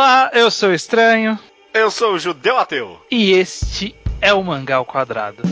Olá, eu sou o Estranho. Eu sou o Judeu Ateu. E este é o Mangá ao Quadrado.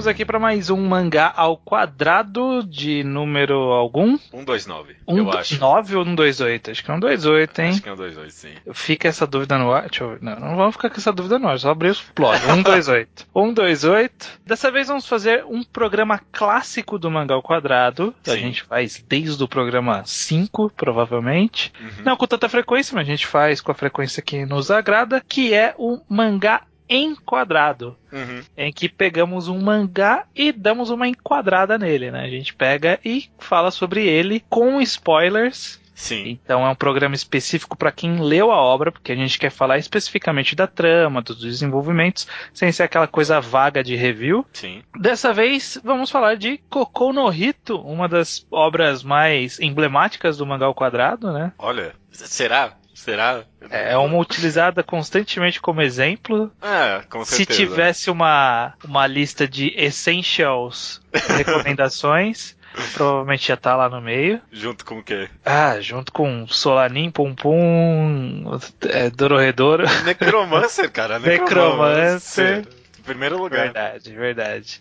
Estamos aqui para mais um mangá ao quadrado de número algum? 129, Um eu acho. 9 ou 128? Acho que é um 28, hein? Acho que é um 22, sim. Fica essa dúvida no ar. Deixa eu ver. Não, não vamos ficar com essa dúvida no ar, só abrir os plot. 128. 128. Dessa vez vamos fazer um programa clássico do mangá ao quadrado. A Sim. gente faz desde o programa 5, provavelmente. Uhum. Não com tanta frequência, mas a gente faz com a frequência que nos agrada, que é o mangá enquadrado Uhum. em que pegamos um mangá e damos uma enquadrada nele, né? A gente pega e fala sobre ele com spoilers. Sim. Então é um programa específico para quem leu a obra, porque a gente quer falar especificamente da trama, dos desenvolvimentos, sem ser aquela coisa vaga de review. Sim. Dessa vez vamos falar de Kokou no Hito, uma das obras mais emblemáticas do mangá ao quadrado, né? Olha, será? Será? É uma utilizada constantemente como exemplo, É, com Se certeza. tivesse uma, uma lista de essentials recomendações, provavelmente já tá lá no meio. Junto com o quê? Ah, junto com Solanin, Pum Pum, é, Dororedoro. Necromancer, cara. Necromancer. Em primeiro lugar. verdade, verdade.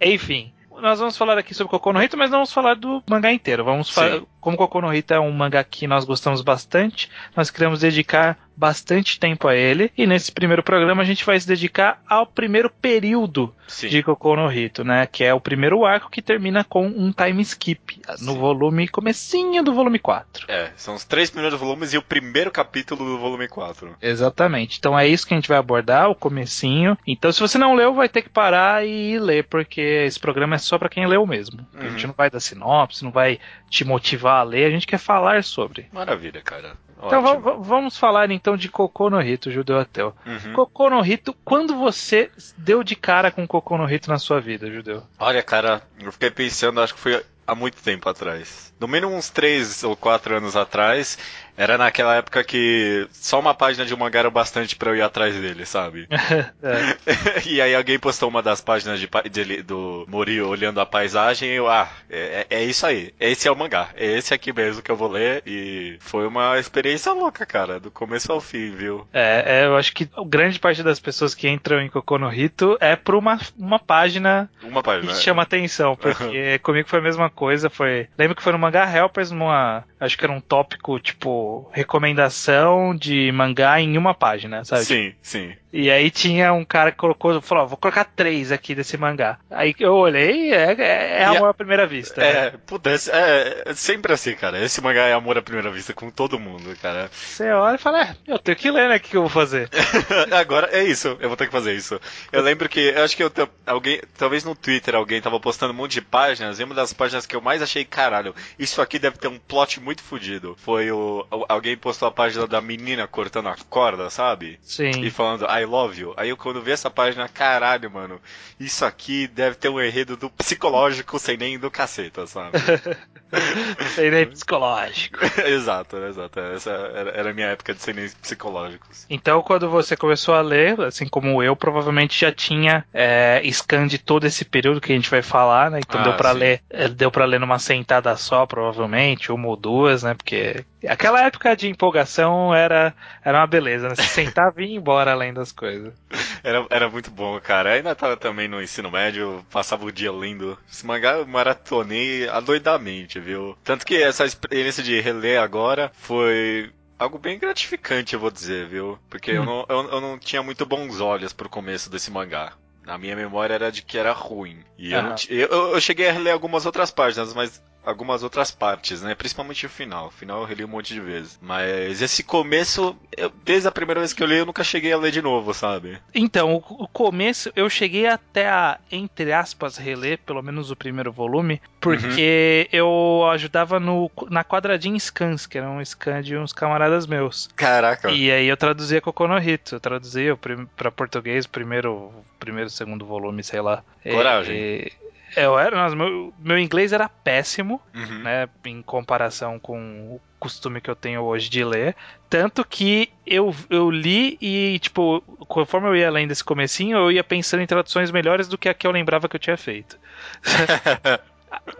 Enfim. Nós vamos falar aqui sobre Kokono Hito, mas não vamos falar do mangá inteiro. Vamos falar, como Kokono Hito é um mangá que nós gostamos bastante, nós queremos dedicar bastante tempo a ele. E nesse primeiro programa a gente vai se dedicar ao primeiro período Sim. de Kokono Hito, né? Que é o primeiro arco que termina com um time skip no Sim. volume comecinho do volume 4. É, são os três primeiros volumes e o primeiro capítulo do volume 4. Exatamente. Então é isso que a gente vai abordar, o comecinho. Então se você não leu, vai ter que parar e ler, porque esse programa é só pra quem leu mesmo. A gente Uhum. não vai dar sinopse, não vai te motivar a ler, a gente quer falar sobre. Maravilha, cara. Então vamos falar então de Kokono Hito, Judeu Ateu. Uhum. Kokono Hito, quando você deu de cara com Kokono Hito na sua vida, Judeu? Olha, cara, eu fiquei pensando, acho que foi há muito tempo atrás. No mínimo uns 3 ou 4 anos atrás, era naquela época que só uma página de um mangá era o bastante pra eu ir atrás dele, sabe? É. e aí alguém postou uma das páginas de, dele- do Mori olhando a paisagem e eu, ah, é, é isso aí. Esse é o mangá. É esse aqui mesmo que eu vou ler. E foi uma experiência louca, cara, do começo ao fim, viu? É, é, eu acho que grande parte das pessoas que entram em Kokono Hito é por uma, uma página Uma que página. chama atenção, porque comigo foi a mesma coisa, foi... Lembro que foi no Mangá Helpers, numa... Acho que era um tópico, tipo, recomendação de mangá em uma página, sabe? Sim, sim. E aí tinha um cara que colocou, falou, ó, vou colocar três aqui desse mangá. Aí eu olhei, é, é, é E a- amor à primeira vista. né? É, pudesse, é, é sempre assim, cara. Esse mangá é amor à primeira vista com todo mundo, cara. Você olha e fala, é, eu tenho que ler, né? O que eu vou fazer? Agora é isso, eu vou ter que fazer isso. Eu lembro que, eu acho que eu, alguém, talvez no Twitter alguém tava postando um monte de páginas, e uma das páginas que eu mais achei, caralho, isso aqui deve ter um plot muito fodido. Foi o, alguém postou a página da menina cortando a corda, sabe? E Sim. falando I love you. Aí eu quando vi essa página, caralho, mano, isso aqui deve ter um enredo do psicológico sem nem do caceta, sabe? Sei nem psicológico. exato, exato. Essa era, a minha época de sem nem psicológicos. Então, quando você começou a ler, assim como eu, provavelmente já tinha é, scan de todo esse período que a gente vai falar, né? Então Ah, deu pra sim. ler, é, deu para ler numa sentada só, provavelmente, uma ou duas, né? Porque aquela época de empolgação era, era uma beleza, né? Se sentava e ia embora além das coisas. Era, era muito bom, cara. Ainda tava também no ensino médio, passava o dia lendo. Esse mangá eu maratonei adoidamente, viu? Tanto que essa experiência de reler agora foi algo bem gratificante, eu vou dizer, viu? Porque eu, Hum. não, eu, eu não tinha muito bons olhos pro começo desse mangá. A minha memória era de que era ruim. E eu, não eu, eu- eu cheguei a ler algumas outras páginas, mas algumas outras partes, né? Principalmente o final. O final eu reli um monte de vezes. Mas esse começo, eu, desde a primeira vez que eu li, eu nunca cheguei a ler de novo, sabe? Então, o, o começo, eu cheguei até a, entre aspas, reler, pelo menos o primeiro volume, porque uhum. eu ajudava no, na quadradinha scans, que era um scan de uns camaradas meus. Caraca. E aí eu traduzia Kokonohito, eu traduzia para português o primeiro, primeiro, segundo volume, sei lá. Coragem. E, eu era, mas meu, meu inglês era péssimo, uhum. né, em comparação com o costume que eu tenho hoje de ler. Tanto que eu, eu li e, tipo, conforme eu ia lendo esse comecinho, eu ia pensando em traduções melhores do que a que eu lembrava que eu tinha feito.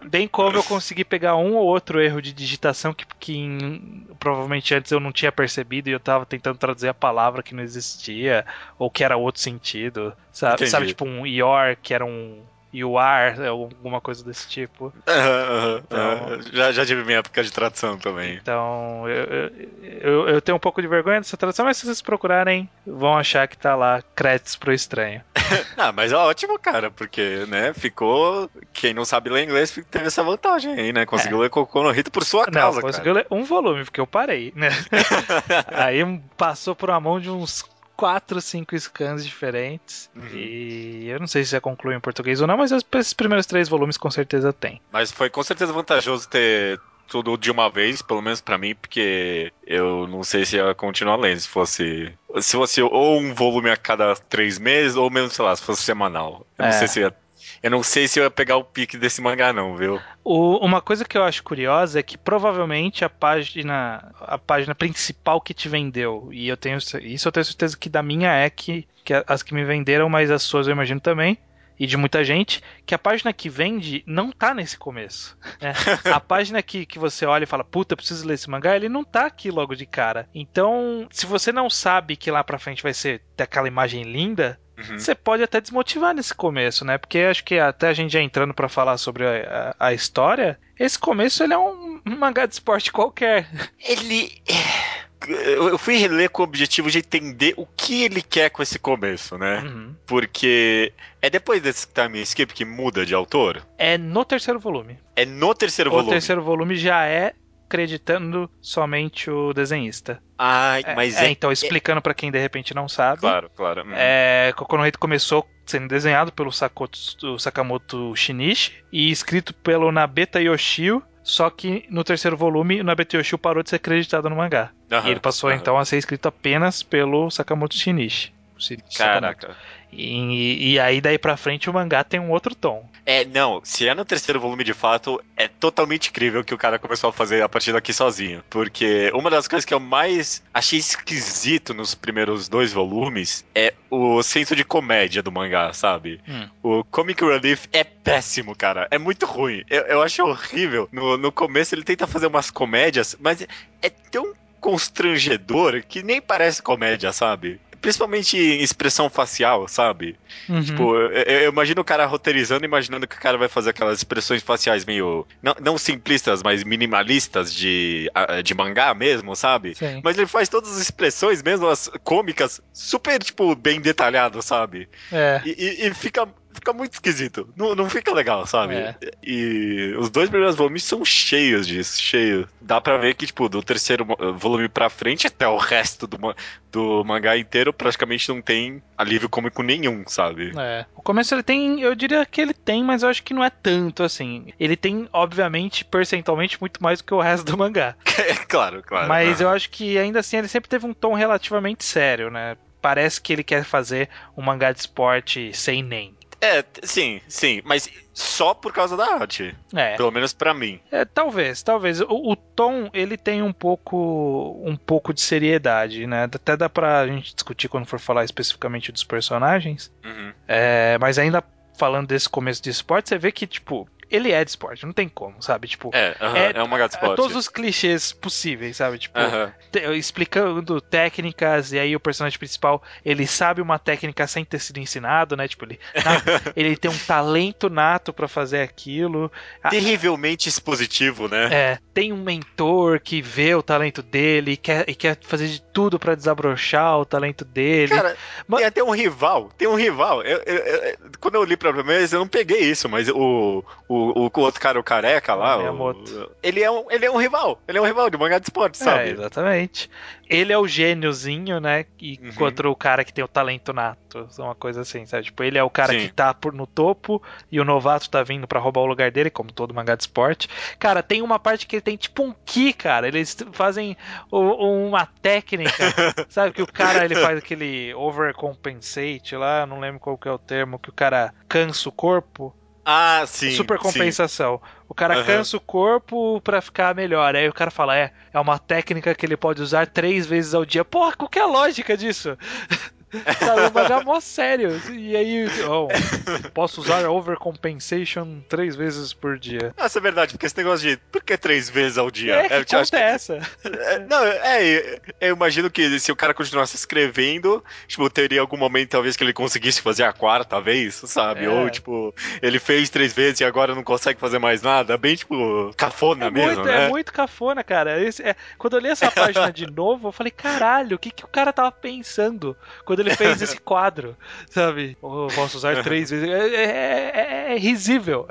Bem como eu consegui pegar um ou outro erro de digitação que, que em, provavelmente antes eu não tinha percebido e eu tava tentando traduzir a palavra que não existia, ou que era outro sentido. Sabe, sabe tipo um your, que era um you are, é alguma coisa desse tipo. Uhum, então, já, já tive minha época de tradução também. Então, eu, eu, eu, tenho um pouco de vergonha dessa tradução, mas se vocês procurarem, vão achar que tá lá créditos pro estranho. ah, mas é ótimo, cara, porque, né, ficou. Quem não sabe ler inglês teve essa vantagem aí, né? Conseguiu é. ler Cocô no Rito por sua causa, não, conseguiu cara. ler um volume, porque eu parei, né? aí passou por uma mão de uns quatro, cinco scans diferentes. Uhum. E eu não sei se já conclui em português ou não, mas esses primeiros três volumes com certeza tem. Mas foi com certeza vantajoso ter tudo de uma vez, pelo menos para mim, porque eu não sei se ia continuar lendo se fosse. Se fosse ou um volume a cada três meses, ou mesmo, sei lá, se fosse semanal. Eu é. não sei se ia eu não sei se eu ia pegar o pique desse mangá, não, viu? O, uma coisa que eu acho curiosa é que provavelmente a página a página principal que te vendeu, e eu tenho isso eu tenho certeza que da minha é que, que as que me venderam, mas as suas eu imagino também, e de muita gente, que a página que vende não tá nesse começo. Né? a página que, que você olha e fala, puta, preciso ler esse mangá, ele não tá aqui logo de cara. Então, se você não sabe que lá pra frente vai ser aquela imagem linda, Uhum. Você pode até desmotivar nesse começo, né? Porque acho que até a gente já entrando para falar sobre a, a, a, história, esse começo ele é um, um mangá de esporte qualquer. Ele. Eu fui reler com o objetivo de entender o que ele quer com esse começo, né? Uhum. Porque é depois desse time skip que muda de autor? É no terceiro volume. É no terceiro o volume. O terceiro volume já é acreditando somente o desenhista. Ah, mas é, é então explicando é... para quem de repente não sabe. Claro, claro. É, Kokonohito começou sendo desenhado pelo Sakoto, Sakamoto Shinichi e escrito pelo Nabeta Yoshio, só que no terceiro volume o Nabeta Yoshio parou de ser acreditado no mangá. Aham, e ele passou aham. então a ser escrito apenas pelo Sakamoto Shinichi. Caraca. E, e, aí daí pra frente o mangá tem um outro tom. É, não, se é no terceiro volume de fato, é totalmente incrível que o cara começou a fazer a partir daqui sozinho. Porque uma das coisas que eu mais achei esquisito nos primeiros dois volumes é o senso de comédia do mangá, sabe? Hum. O Comic Relief é péssimo, cara. É muito ruim. Eu, eu acho horrível. No, no começo ele tenta fazer umas comédias, mas é tão constrangedor que nem parece comédia, sabe? Principalmente em expressão facial, sabe? Uhum. Tipo, eu, eu, imagino o cara roteirizando, imaginando que o cara vai fazer aquelas expressões faciais meio. Não, não simplistas, mas minimalistas de, de mangá mesmo, sabe? Sim. Mas ele faz todas as expressões, mesmo as cômicas, super, tipo, bem detalhado, sabe? É. E, e, e fica fica muito esquisito. Não, não fica legal, sabe? É. E os dois primeiros volumes são cheios disso, cheios. Dá pra ver que, tipo, do terceiro volume pra frente até o resto do, do mangá inteiro praticamente não tem alívio cômico nenhum, sabe? É. O começo ele tem, eu diria que ele tem, mas eu acho que não é tanto assim. Ele tem, obviamente, percentualmente muito mais do que o resto do mangá. É, claro, claro. Mas eu acho que ainda assim ele sempre teve um tom relativamente sério, né? Parece que ele quer fazer um mangá de esporte sem nem. É, sim, sim, mas só por causa da arte. É. Pelo menos para mim. É, talvez, talvez. O, o, tom, ele tem um pouco um pouco de seriedade, né? Até dá pra gente discutir quando for falar especificamente dos personagens. Uhum. É, mas ainda falando desse começo de esporte, você vê que, tipo, ele é de esporte, não tem como, sabe? Tipo, é, uh -huh, é, é um mangá de esporte. Todos os clichês possíveis, sabe? Tipo, uh -huh. explicando técnicas, e aí o personagem principal, ele sabe uma técnica sem ter sido ensinado, né? Tipo, ele, ele tem um talento nato para fazer aquilo. Terrivelmente expositivo, né? É, tem um mentor que vê o talento dele e quer, e quer fazer de tudo para desabrochar o talento dele. Cara, mas... tem até um rival, tem um rival. Eu, eu, eu, quando eu li pra primeira vez, eu não peguei isso, mas o, o o, o outro cara, o careca lá, Miyamoto. o- ele, é um, ele é um rival. Ele é um rival de mangá de esporte, É, sabe? exatamente. Ele é o gêniozinho, né? E Uhum. contra o cara que tem o talento nato. Uma coisa assim, sabe? Tipo, ele é o cara Sim. que tá por, no topo e o novato tá vindo pra roubar o lugar dele, como todo mangá de esporte. Cara, tem uma parte que ele tem tipo um ki, cara. Eles fazem o- uma técnica, sabe? Que o cara ele faz aquele overcompensate lá, não lembro qual que é o termo, que o cara cansa o corpo. Ah, sim. Super sim. compensação. O cara Aham. cansa o corpo pra ficar melhor. Aí o cara fala: é, é uma técnica que ele pode usar três vezes ao dia. Porra, qual que é a lógica disso? Sabe, é um bagulho mó sério. E aí, oh, posso usar overcompensation três vezes por dia. Isso é verdade, porque esse negócio de por que três vezes ao dia? É, que te acho conta é essa? É, Não, é, eu imagino que se o cara continuasse escrevendo, tipo, teria algum momento talvez que ele conseguisse fazer a quarta vez, sabe? É. Ou, tipo, ele fez três vezes e agora não consegue fazer mais nada. Bem, tipo, cafona É mesmo, muito, né? é muito cafona, cara. Esse- é- quando eu li essa página de novo, eu falei, caralho, o que, que o cara tava pensando quando ele fez esse quadro? Sabe? Oh, posso usar três vezes. É, é- é- é risível.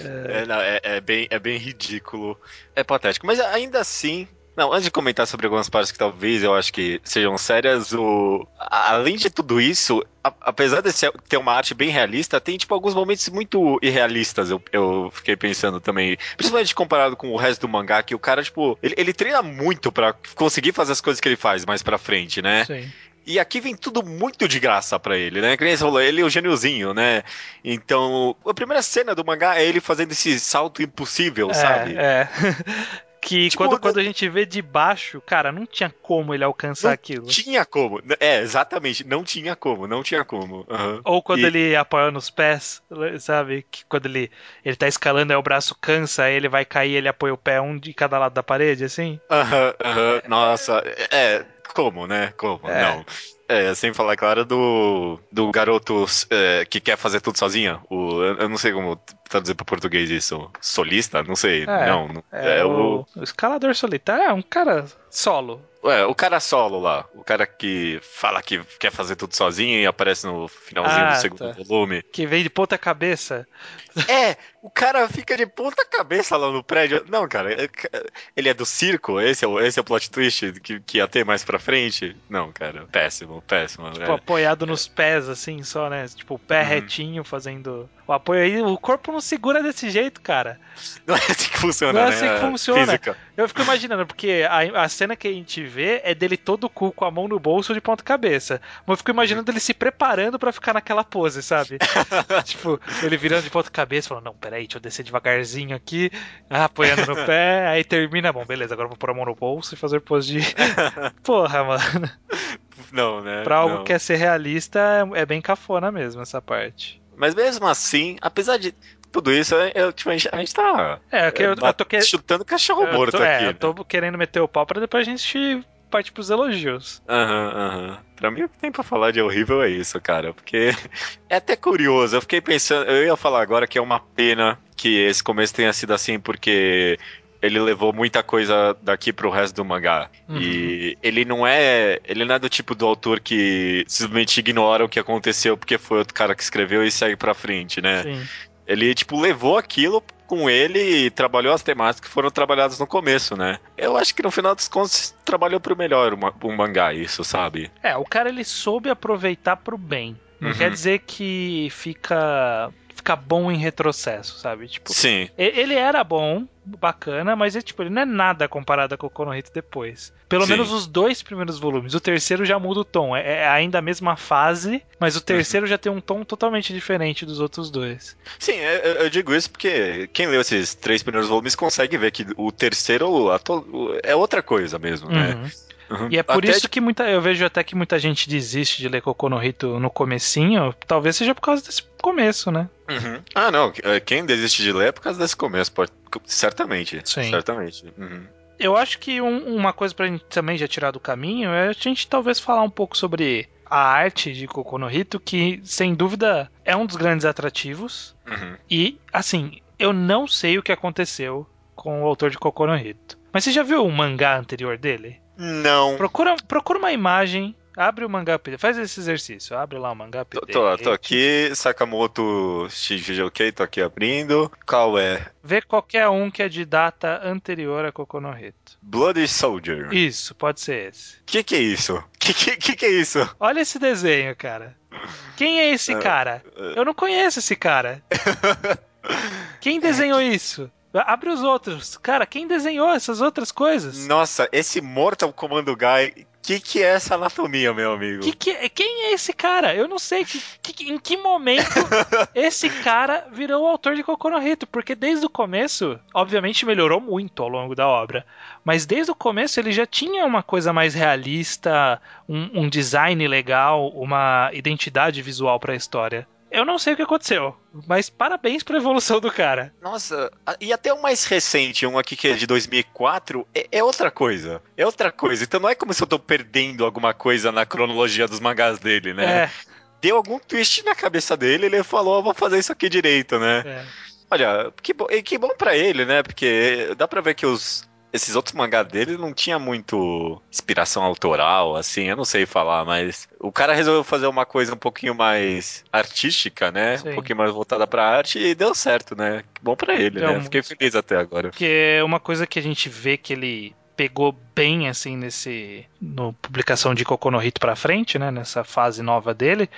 É, não, é- é bem, é bem ridículo. É patético. Mas ainda assim. Não, antes de comentar sobre algumas partes que talvez eu acho que sejam sérias, o... além de tudo isso, a- apesar de ter uma arte bem realista, tem tipo alguns momentos muito irrealistas, eu, eu fiquei pensando também. Principalmente comparado com o resto do mangá, que o cara, tipo, ele, ele treina muito pra conseguir fazer as coisas que ele faz mais pra frente, né? Sim. E aqui vem tudo muito de graça pra ele, né? Que falou, ele é o gêniozinho, né? Então, a primeira cena do mangá é ele fazendo esse salto impossível, sabe? É, é. Que Tipo, quando, quando a gente vê de baixo, cara, não tinha como ele alcançar Não aquilo. Tinha como. É, exatamente. Não tinha como, não tinha como. Aham. Ou quando E- ele apoia nos pés, sabe? Que quando ele, ele tá escalando, aí o braço cansa, aí ele vai cair, ele apoia o pé um de cada lado da parede, assim. Aham, aham. Nossa, é. Como, né? Como? É. Não. É, sem falar, claro, do, do garoto é, que quer fazer tudo sozinho. O, eu eu não sei como traduzir para português isso. Solista? Não sei. É, não. É, é o, o, o escalador solitário é um cara solo. é, o cara solo lá. O cara que fala que quer fazer tudo sozinho e aparece no finalzinho Ah, do segundo tá. volume. Que vem de ponta cabeça. É, o cara fica de ponta cabeça lá no prédio. Não, cara, é- ele é do circo? Esse é o, esse é o plot twist que, que ia ter mais pra frente? Não, cara, péssimo, péssimo. Tipo, velho. apoiado nos pés, assim, só, né? Tipo, o pé Uhum. retinho fazendo o apoio aí. O corpo não segura desse jeito, cara. Não é assim que funciona, Não é né? assim que a funciona. Física. Eu fico imaginando, porque a, a cena que a gente vê é dele todo cu com a mão no bolso de ponta cabeça. Mas eu fico imaginando ele se preparando pra ficar naquela pose, sabe? tipo, ele virando de ponta cabeça, falando, não, peraí, deixa eu descer devagarzinho aqui, ah, apoiando no pé, aí termina, bom, beleza, agora eu vou pôr a mão no bolso e fazer pose de... Porra, mano. Não, né? Pra algo não. que é ser realista, é é bem cafona mesmo essa parte. Mas mesmo assim, apesar de tudo isso, eu, tipo, a, gente, a gente tá É, que eu, eu tô que... chutando cachorro eu morto tô, é, aqui. eu tô querendo meter o pau pra depois a gente partir pros elogios. Aham, aham. Pra mim, o que tem pra falar de horrível é isso, cara. Porque é até curioso. Eu fiquei pensando, eu ia falar agora que é uma pena que esse começo tenha sido assim, porque ele levou muita coisa daqui pro resto do mangá. Uhum. E ele não é. Ele não é do tipo do autor que simplesmente ignora o que aconteceu porque foi outro cara que escreveu e segue pra frente, né? Sim. Ele, tipo, levou aquilo com ele e trabalhou as temáticas que foram trabalhadas no começo, né? Eu acho que no final dos contos trabalhou pro melhor o ma- o mangá, isso, sabe? É, o cara ele soube aproveitar pro bem. Não Uhum. quer dizer que fica fica bom em retrocesso, sabe? Tipo, Sim. ele era bom, bacana, mas ele, tipo, ele não é nada comparado com o Konohito depois. Pelo Sim. menos os dois primeiros volumes. O terceiro já muda o tom. É, é ainda a mesma fase, mas o terceiro já tem um tom totalmente diferente dos outros dois. Sim, eu, eu- eu digo isso porque quem leu esses três primeiros volumes consegue ver que o terceiro é outra coisa mesmo, né? Uhum. Uhum. E é por Até isso que muita, eu vejo até que muita gente desiste de ler Kokonohito no comecinho. Talvez seja por causa desse começo, né? Uhum. Ah, não. é, Quem desiste de ler é por causa desse começo, pode... certamente. Sim. Certamente. Uhum. Eu acho que um- uma coisa pra gente também já tirar do caminho é a gente talvez falar um pouco sobre a arte de Kokonohito, que sem dúvida é um dos grandes atrativos. Uhum. E, assim, eu não sei o que aconteceu com o autor de Kokonohito. Mas você já viu o mangá anterior dele? Não. Procura, procura uma imagem Abre o mangá PD. Faz esse exercício. Abre lá o mangá PD. tô, tô aqui, Sakamoto Shigeoke, tô aqui abrindo. Qual é? Vê qualquer um que é de data anterior a Kokonohito. Bloody Soldier. Isso, pode ser esse. Que que é isso? Que que, que que é isso? Olha esse desenho, cara. Quem é esse cara? Eu não conheço esse cara. Quem desenhou isso? Abre os outros. Cara, quem desenhou essas outras coisas? Nossa, esse Mortal Commando Guy, que que é essa anatomia, meu amigo? Que que- quem é esse cara? Eu não sei que, que- em que momento esse cara virou o autor de Kokonohito, porque desde o começo, obviamente melhorou muito ao longo da obra, mas desde o começo ele já tinha uma coisa mais realista, um, um design legal, uma identidade visual pra história. Eu não sei o que aconteceu, mas parabéns pela evolução do cara. Nossa, e até o mais recente, um aqui que é de 2004, é, é outra coisa. É outra coisa. Então não é como se eu tô perdendo alguma coisa na cronologia dos mangás dele, né? É, Deu algum twist na cabeça dele, ele falou, "Eu vou fazer isso aqui direito, né? é. Olha, que, bo- que bom pra ele, né? Porque dá pra ver que os esses outros mangás dele não tinha muito inspiração autoral, assim, eu não sei falar, mas o cara resolveu fazer uma coisa um pouquinho mais artística, né? Sim. Um pouquinho mais voltada pra arte e deu certo, né? Que bom pra ele, Deu né? Fiquei feliz até agora. Porque uma coisa que a gente vê que ele pegou bem assim nesse no publicação de Kokonohito pra frente, né, nessa fase nova dele,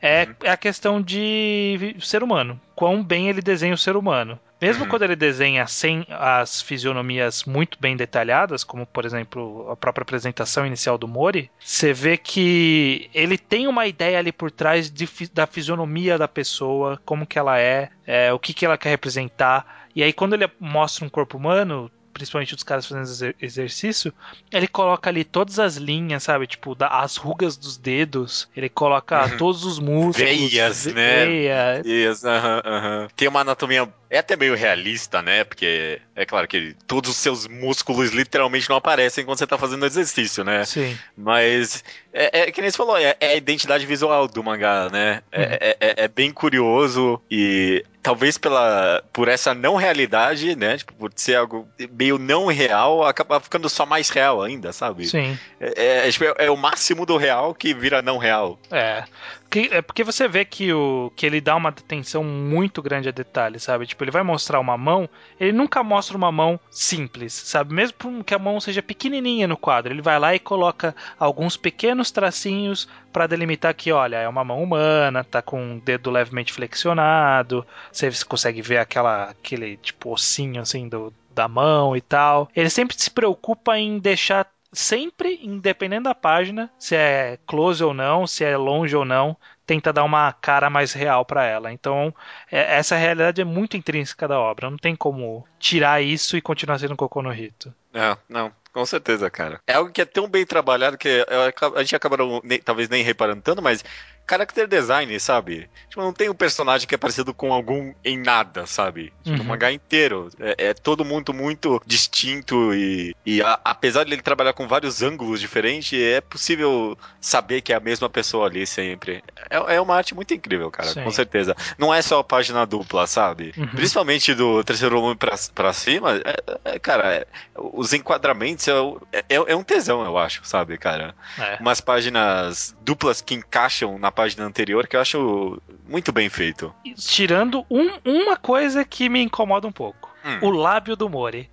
é, Uhum. é a questão de ser humano. Quão bem ele desenha o ser humano. Mesmo Uhum. quando ele desenha sem as fisionomias muito bem detalhadas, como por exemplo a própria apresentação inicial do Mori, você vê que ele tem uma ideia ali por trás de da fisionomia da pessoa, como que ela é, é, o que, que ela quer representar. E aí quando ele mostra um corpo humano, principalmente dos caras fazendo exer- exercício, ele coloca ali todas as linhas, sabe? Tipo, da- as rugas dos dedos, ele coloca Uhum. todos os músculos. Veias, né? veia. Isso, aham, aham. Tem uma anatomia. É até meio realista, né? Porque é claro que todos os seus músculos literalmente não aparecem quando você tá fazendo exercício, né? Sim. Mas é, é que nem você falou, é, é a identidade visual do mangá, né? É, Uhum. é- é- é bem curioso e talvez pela por essa não realidade, né? Tipo, por ser algo meio não real, acaba ficando só mais real ainda, sabe? Sim. É, é, tipo, é- é o máximo do real que vira não real. É. Que- é porque você vê que, o, que ele dá uma atenção muito grande a detalhes, sabe? Tipo, ele vai mostrar uma mão, ele nunca mostra uma mão simples, sabe? Mesmo que a mão seja pequenininha no quadro, ele vai lá e coloca alguns pequenos tracinhos pra delimitar que, olha, é uma mão humana, tá com o dedo levemente flexionado, você consegue ver aquela, aquele tipo ossinho assim do, da mão e tal. Ele sempre se preocupa em deixar sempre, independente da página, se é close ou não, se é longe ou não, tenta dar uma cara mais real pra ela. Então, é- essa realidade é muito intrínseca da obra. Não tem como tirar isso e continuar sendo Kokono no Hito. É, não, com certeza, cara. É algo que é tão bem trabalhado que a gente acaba talvez nem reparando tanto, mas character design, sabe? Tipo, não tem um personagem que é parecido com algum em nada, sabe? Tipo, Uhum. o mangá inteiro. É, é todo muito, muito distinto e, e a- apesar de ele trabalhar com vários ângulos diferentes, é possível saber que é a mesma pessoa ali sempre. É, é uma arte muito incrível, cara, Sim. com certeza. Não é só a página dupla, sabe? Uhum. Principalmente do terceiro volume pra, pra cima, é- é, cara, é- os enquadramentos é, é- um tesão, eu acho, sabe, cara? Umas páginas duplas que encaixam na página anterior que eu acho muito bem feito. Tirando um- uma coisa que me incomoda um pouco. Hum. O lábio do Mori.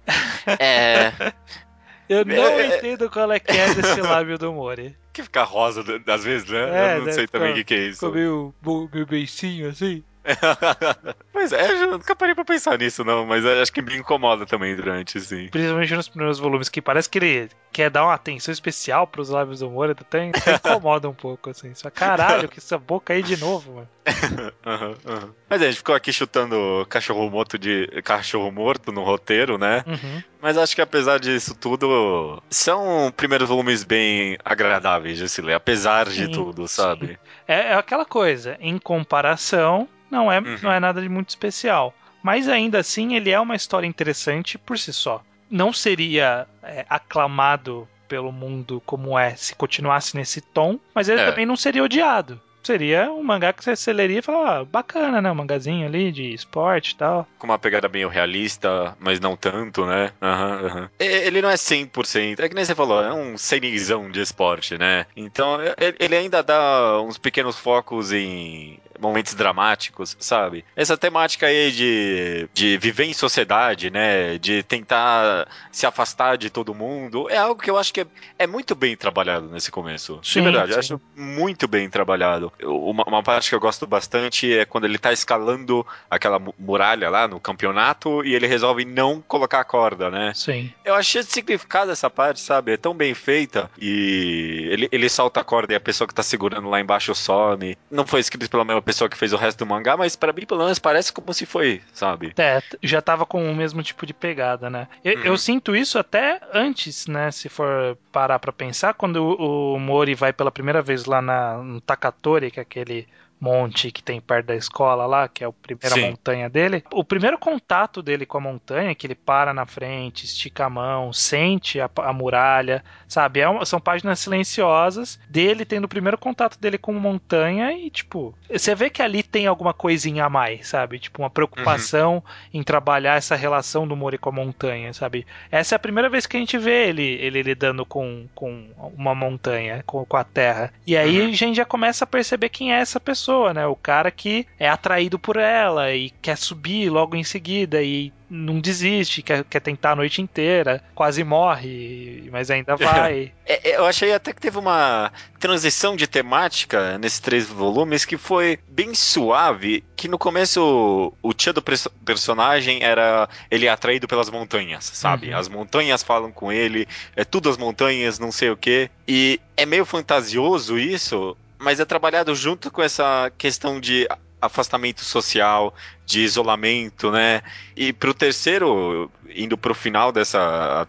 É. Eu não É, é- entendo qual é que é desse lábio do Mori. que fica rosa às vezes, né? É, eu não sei também o que, que é isso. Ficou meio, meio beicinho assim. Pois é, eu nunca parei pra pensar nisso, não, mas eu acho que me incomoda também durante, sim. Principalmente nos primeiros volumes, que parece que ele quer dar uma atenção especial pros lábios do Mori, até, incomoda um pouco, assim. Só caralho, que essa boca aí de novo, mano. Aham, aham. Mas é, a gente ficou aqui chutando cachorro morto de cachorro morto no roteiro, né? Uhum. Mas acho que apesar disso tudo, são primeiros volumes bem agradáveis de se ler, apesar de Sim, tudo, sabe? É, é aquela coisa, em comparação, não é, Uhum. não é nada de muito especial. Mas ainda assim, ele é uma história interessante por si só. Não seria é, aclamado pelo mundo como é se continuasse nesse tom, mas ele É. também não seria odiado. Seria um mangá que você leria e fala, ah, bacana, né? Um mangazinho ali de esporte e tal. Com uma pegada meio realista, mas não tanto, né? Uhum, uhum. Ele não é 100%, é que nem você falou, é um cenizão de esporte, né? Então, ele ainda dá uns pequenos focos em momentos dramáticos, sabe? Essa temática aí de, de viver em sociedade, né? De tentar se afastar de todo mundo, é algo que eu acho que é, é muito bem trabalhado nesse começo. Sim, de verdade, sim. eu acho muito bem trabalhado. Uma, uma, parte que eu gosto bastante é quando ele tá escalando aquela muralha lá no campeonato e ele resolve não colocar a corda, né? Sim. Eu achei significado essa parte, sabe? É tão bem feita e ele, ele solta a corda e a pessoa que tá segurando lá embaixo some. Não foi escrito pela mesma pessoa que fez o resto do mangá, mas para mim, pelo menos, parece como se foi, sabe? É, já tava com o mesmo tipo de pegada, né? Eu, uhum. eu sinto isso até antes, né? Se for parar pra pensar, quando o, o Mori vai pela primeira vez lá na, no Takatori, que é aquele monte que tem perto da escola lá, que é a primeira Sim. montanha dele. O primeiro contato dele com a montanha, que ele para na frente, estica a mão, sente a, a muralha, sabe? É uma, são páginas silenciosas dele tendo o primeiro contato dele com a montanha e, tipo, você vê que ali tem alguma coisinha a mais, sabe? Tipo, uma preocupação uhum. em trabalhar essa relação do Mori com a montanha, sabe? Essa é a primeira vez que a gente vê ele, ele lidando com, com uma montanha, com, com a terra. E aí uhum. a gente já começa a perceber quem é essa pessoa pessoa, né? O cara que é atraído por ela e quer subir logo em seguida e não desiste, quer, quer tentar a noite inteira, quase morre, mas ainda vai. É, é, eu achei até que teve uma transição de temática nesses três volumes que foi bem suave, que no começo o tia do personagem era ele é atraído pelas montanhas, sabe? Uhum. As montanhas falam com ele, é tudo as montanhas, não sei o que. E é meio fantasioso isso, mas é trabalhado junto com essa questão de afastamento social, de isolamento, né? E pro terceiro, indo pro final dessa.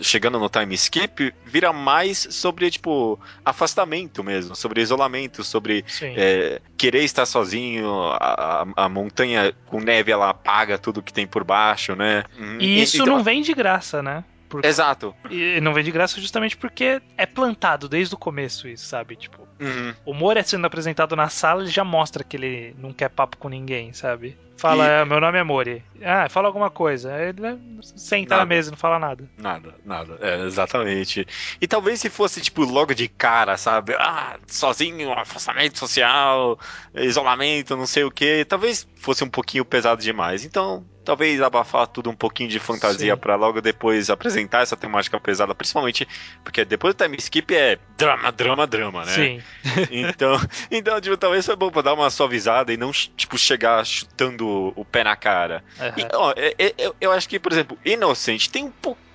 chegando no time skip, vira mais sobre, tipo, afastamento mesmo, sobre isolamento, sobre é, querer estar sozinho, a, a, montanha com neve ela apaga tudo que tem por baixo, né? E isso então, não vem de graça, né? Porque... Exato. E não vem de graça justamente porque é plantado desde o começo isso, sabe? Tipo, uhum. o Mori sendo apresentado na sala, ele já mostra que ele não quer papo com ninguém, sabe? Fala, e... é, meu nome é Mori. Ah, fala alguma coisa. Ele senta nada. na mesa e não fala nada. Nada, nada. É, exatamente. E talvez se fosse, tipo, logo de cara, sabe? Ah, sozinho, afastamento social, isolamento, não sei o que. Talvez fosse um pouquinho pesado demais. Então, talvez abafar tudo um pouquinho de fantasia para logo depois apresentar essa temática pesada, principalmente porque depois do time skip é drama, drama, drama, né? Sim. então, então tipo, talvez foi bom pra dar uma suavizada e não, tipo, chegar chutando o pé na cara. Uhum. E, ó, eu, é, é, eu, eu acho que, por exemplo, Inocente tem um pouco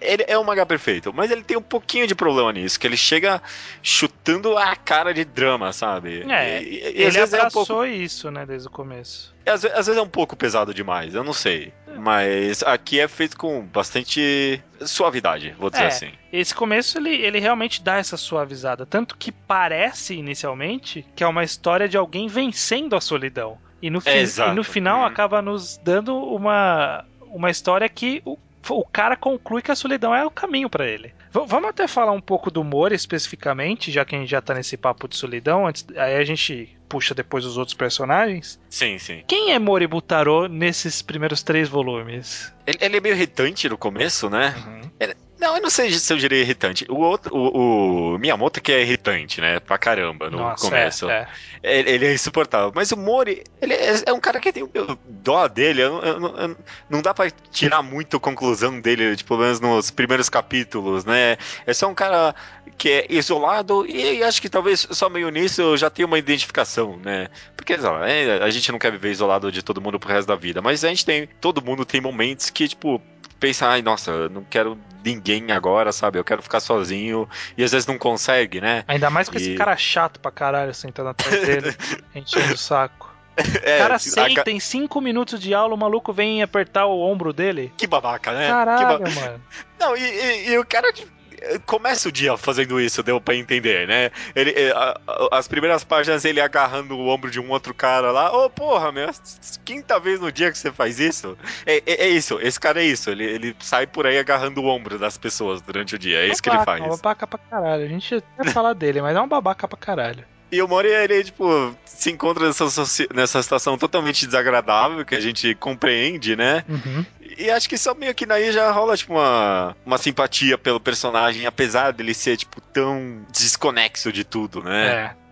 ele é um mangá perfeito, mas ele tem um pouquinho de problema nisso, que ele chega chutando a cara de drama, sabe? É, e, e, ele abraçou é um pouco... isso, né, desde o começo. Às, às, vezes é um pouco pesado demais, eu não sei. Mas aqui é feito com bastante suavidade, vou dizer é, assim. Esse começo ele, ele realmente dá essa suavizada. Tanto que parece inicialmente que é uma história de alguém vencendo a solidão. E no, é, e no final acaba nos dando uma, uma história que o o cara conclui que a solidão é o caminho para ele. V vamos até falar um pouco do Mori especificamente, já que a gente já tá nesse papo de solidão, antes, aí a gente puxa depois os outros personagens. Sim, sim. Quem é Mori Butaro nesses primeiros três volumes? Ele, ele é meio irritante no começo, né? Uhum. Ele, não, eu não sei se eu diria irritante. O, outro, o, o Miyamoto que é irritante, né? Pra caramba no Nossa, começo. É, é. Ele, é insuportável. Mas o Mori, ele é, é um cara que tem dó dele. Eu, eu, eu, não dá pra tirar muito conclusão dele, tipo, pelo menos nos primeiros capítulos, né? É só um cara que é isolado e, e acho que talvez só meio nisso eu já tenho uma identificação, né? Porque é, a gente não quer viver isolado de todo mundo pro resto da vida, mas a gente tem. Todo mundo tem momentos que, tipo, pensa, ai, nossa, eu não quero ninguém agora, sabe? Eu quero ficar sozinho. E às vezes não consegue, né? Ainda mais com e... esse cara chato pra caralho sentando atrás dele, enchendo o saco. É, o cara senta a... em 5 minutos de aula, o maluco vem apertar o ombro dele. Que babaca, né? Caralho, ba... mano. Não, e, e, e o cara tipo, começa o dia fazendo isso, deu pra entender, né? Ele, é, a, a, as primeiras páginas ele agarrando o ombro de um outro cara lá. Ô, oh, porra, meu, quinta vez no dia que você faz isso? É, é, é, isso, esse cara é isso. Ele, ele sai por aí agarrando o ombro das pessoas durante o dia. É isso babaca, que ele faz. É um babaca pra caralho. A gente ia falar dele, mas é um babaca pra caralho. E o Mori, ele, tipo, se encontra nessa, nessa situação totalmente desagradável, que a gente compreende, né? Uhum. E acho que só meio que daí já rola, tipo, uma, uma simpatia pelo personagem, apesar dele ser, tipo, tão desconexo de tudo, né? É.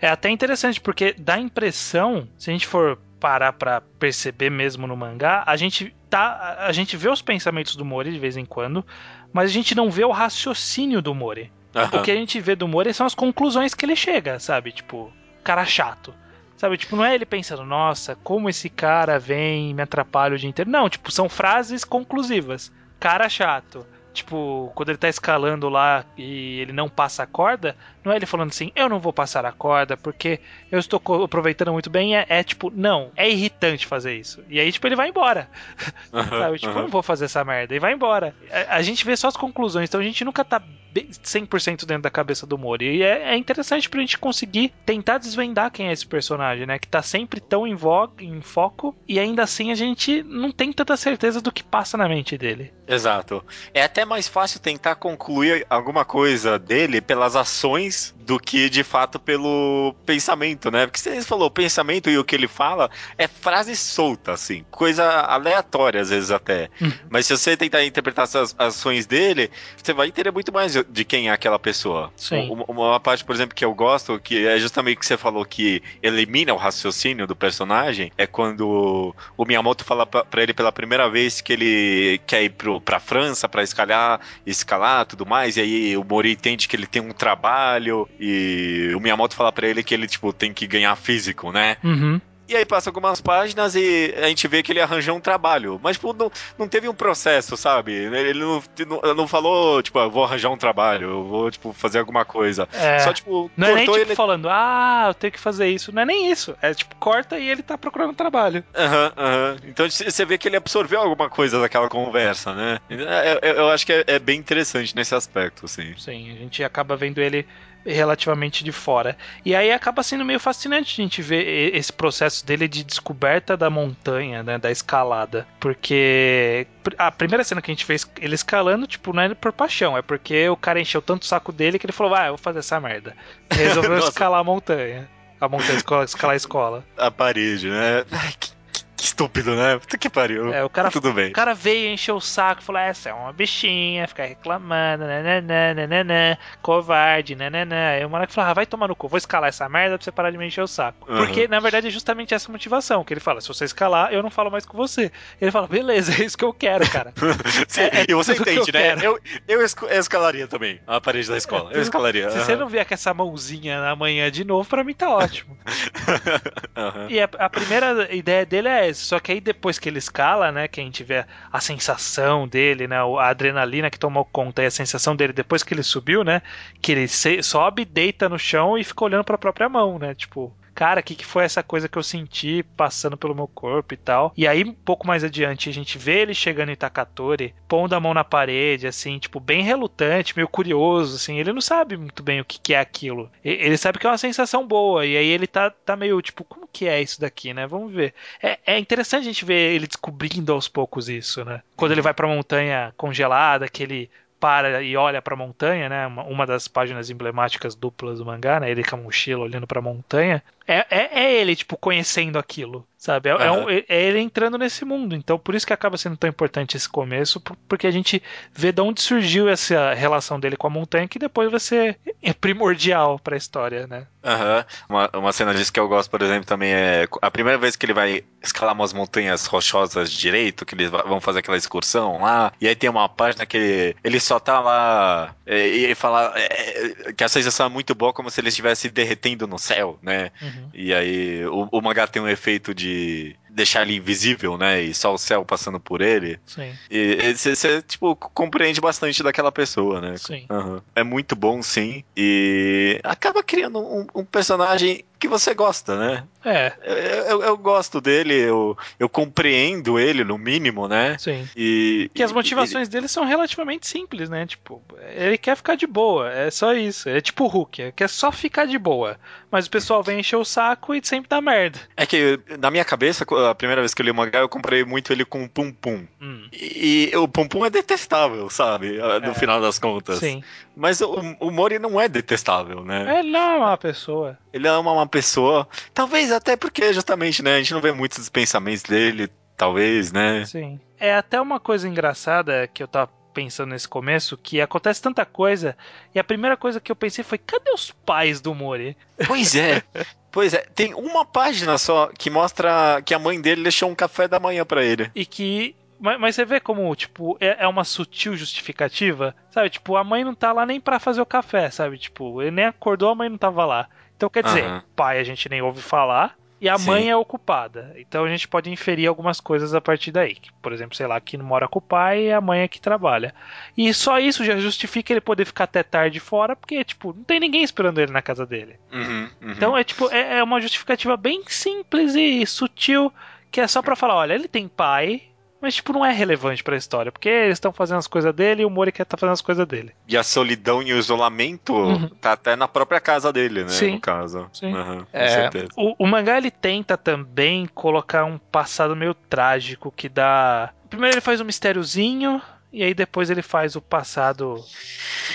É até interessante, porque dá a impressão, se a gente for parar pra perceber mesmo no mangá, a gente tá. A gente vê os pensamentos do Mori de vez em quando, mas a gente não vê o raciocínio do Mori. Aham. O que a gente vê do Mori são as conclusões que ele chega, sabe? Tipo, cara chato. Sabe, tipo, não é ele pensando, nossa, como esse cara vem e me atrapalha o dia inteiro. Não, tipo, são frases conclusivas. Cara chato. Tipo, quando ele tá escalando lá e ele não passa a corda, não é ele falando assim, eu não vou passar a corda porque eu estou aproveitando muito bem. É, é tipo, não, é irritante fazer isso. E aí, tipo, ele vai embora. Sabe? Tipo, eu não vou fazer essa merda. E vai embora. A, a gente vê só as conclusões, então a gente nunca tá bem- 100% dentro da cabeça do Mori. E é, é interessante pra gente conseguir tentar desvendar quem é esse personagem, né? Que tá sempre tão em, voga, em foco e ainda assim a gente não tem tanta certeza do que passa na mente dele. Exato. É até mais fácil tentar concluir alguma coisa dele pelas ações do que de fato pelo pensamento, né? Porque você falou, o pensamento e o que ele fala é frase solta, assim, coisa aleatória às vezes até. Uhum. Mas se você tentar interpretar essas ações dele, você vai entender muito mais de quem é aquela pessoa. Sim. Uma, uma parte, por exemplo, que eu gosto, que é justamente o que você falou que elimina o raciocínio do personagem, é quando o Miyamoto fala pra pra ele pela primeira vez que ele quer ir pro, pra França pra escalar, escalar tudo mais, e aí o Mori entende que ele tem um trabalho, e o Miyamoto fala pra ele que ele, tipo, tem que ganhar físico, né? Uhum. E aí passa algumas páginas e a gente vê que ele arranjou um trabalho. Mas, tipo, não, não teve um processo, sabe? Ele não, não, não falou, tipo, eu vou arranjar um trabalho, eu vou, tipo, fazer alguma coisa. É. Só, tipo, Não é nem cortou tipo ele. falando, ah, eu tenho que fazer isso. Não é nem isso. É tipo, corta e ele tá procurando trabalho. Aham, aham. Então c- você vê que ele absorveu alguma coisa daquela conversa, né? Eu, eu- eu acho que é, é bem interessante nesse aspecto, assim. Sim, a gente acaba vendo ele relativamente de fora. E aí acaba sendo meio fascinante a gente ver esse processo dele de descoberta da montanha, né, da escalada. Porque a primeira cena que a gente fez ele escalando, tipo, não é por paixão, é porque o cara encheu tanto o saco dele que ele falou, vai, eu vou fazer essa merda. E resolveu escalar a montanha. A montanha, escola, escalar a escola. A parede, né? Ai, que, que- estúpido, né? Puta que pariu. É, o cara, Tudo bem. o cara veio, encheu o saco, falou: essa é uma bichinha, fica reclamando, nananã, nananã, covarde, nananã. Aí o moleque falou: ah, vai tomar no cu, vou escalar essa merda pra você parar de me encher o saco. Uhum. Porque, na verdade, é justamente essa motivação que ele fala: se você escalar, eu não falo mais com você. Ele fala: beleza, é isso que eu quero, cara. Sim, é e você entende, eu né? quero. Eu, eu escalaria também a parede da escola. Eu escalaria. Se você não vier com essa mãozinha na manhã de novo, pra mim tá ótimo. Aham. E a, a primeira ideia dele é essa, só que aí depois que ele escala, né, que a gente vê a sensação dele, né, a adrenalina que tomou conta e a sensação dele depois que ele subiu, né, que ele sobe, deita no chão e fica olhando pra própria mão, né, tipo, cara, o que, que foi essa coisa que eu senti passando pelo meu corpo e tal. E aí, um pouco mais adiante, a gente vê ele chegando em Takatori, pondo a mão na parede, assim, tipo, bem relutante, meio curioso, assim, ele não sabe muito bem o que, que é aquilo. Ele sabe que é uma sensação boa, e aí ele tá, tá meio, tipo, como que é isso daqui, né? Vamos ver. É, é interessante a gente ver ele descobrindo aos poucos isso, né? Quando ele vai pra montanha congelada, que ele para e olha pra montanha, né? Uma, uma das páginas emblemáticas duplas do mangá, né? Ele com a mochila olhando pra montanha. É, é, é ele, tipo, conhecendo aquilo, sabe? É, é um- é ele entrando nesse mundo. Então, por isso que acaba sendo tão importante esse começo, por- porque a gente vê de onde surgiu essa relação dele com a montanha, que depois vai ser é primordial pra história, né? Aham. Uma, uma cena disso que eu gosto, por exemplo, também é a primeira vez que ele vai escalar umas montanhas rochosas direito, que eles vão fazer aquela excursão lá, e aí tem uma página que ele, ele só tá lá é, e ele fala é, que a sensação é muito boa, como se ele estivesse derretendo no céu, né? Uhum. E aí o, o mangá tem um efeito de deixar ele invisível, né? E só o céu passando por ele. Sim, E você, tipo, compreende bastante daquela pessoa, né? sim. Aham. É muito bom, sim. E acaba criando um, um personagem que você gosta, né? É, Eu, eu- eu gosto dele, eu, eu compreendo ele, no mínimo, né? sim. E. Que as e- motivações dele são relativamente simples, né? Tipo, ele quer ficar de boa, é só isso. É tipo o Hulk, ele quer só ficar de boa. Mas o pessoal vem encher o saco e sempre dá merda. É que, na minha cabeça, a primeira vez que eu li o mangá, eu comprei muito ele com o Pum Pum. Hum, E, e o Pum Pum é detestável, sabe? No É. final das contas. sim. Mas o, o Mori não é detestável, né? Ele não é uma pessoa. Ele ama uma pessoa. Talvez até porque, justamente, né? A gente não vê muitos dos pensamentos dele, talvez, né? Sim. É até uma coisa engraçada que eu tava pensando nesse começo, que acontece tanta coisa, e a primeira coisa que eu pensei foi, cadê os pais do Mori? Pois é. Pois é, tem uma página só que mostra que a mãe dele deixou um café da manhã para ele. E que mas, mas, você vê como, tipo, é, é, uma sutil justificativa, sabe? Tipo, a mãe não tá lá nem para fazer o café, sabe? Tipo, ele nem acordou, a mãe não tava lá. Então, quer dizer, uhum. pai a gente nem ouve falar, e a Sim. mãe é ocupada. Então a gente pode inferir algumas coisas a partir daí. Por exemplo, sei lá, que não mora com o pai e a mãe é que trabalha. E só isso já justifica ele poder ficar até tarde fora, porque, tipo, não tem ninguém esperando ele na casa dele. Uhum, uhum. Então é tipo, é, é uma justificativa bem simples e sutil, que é só para falar, olha, ele tem pai, mas, tipo, não é relevante pra história, porque eles estão fazendo as coisas dele e o Mori quer tá fazendo as coisas dele. E a solidão e o isolamento uhum. tá até na própria casa dele, né? Sim. No caso. Sim. Uhum, é, o, o, mangá ele tenta também colocar um passado meio trágico que dá. Primeiro ele faz um mistériozinho. E aí depois ele faz o passado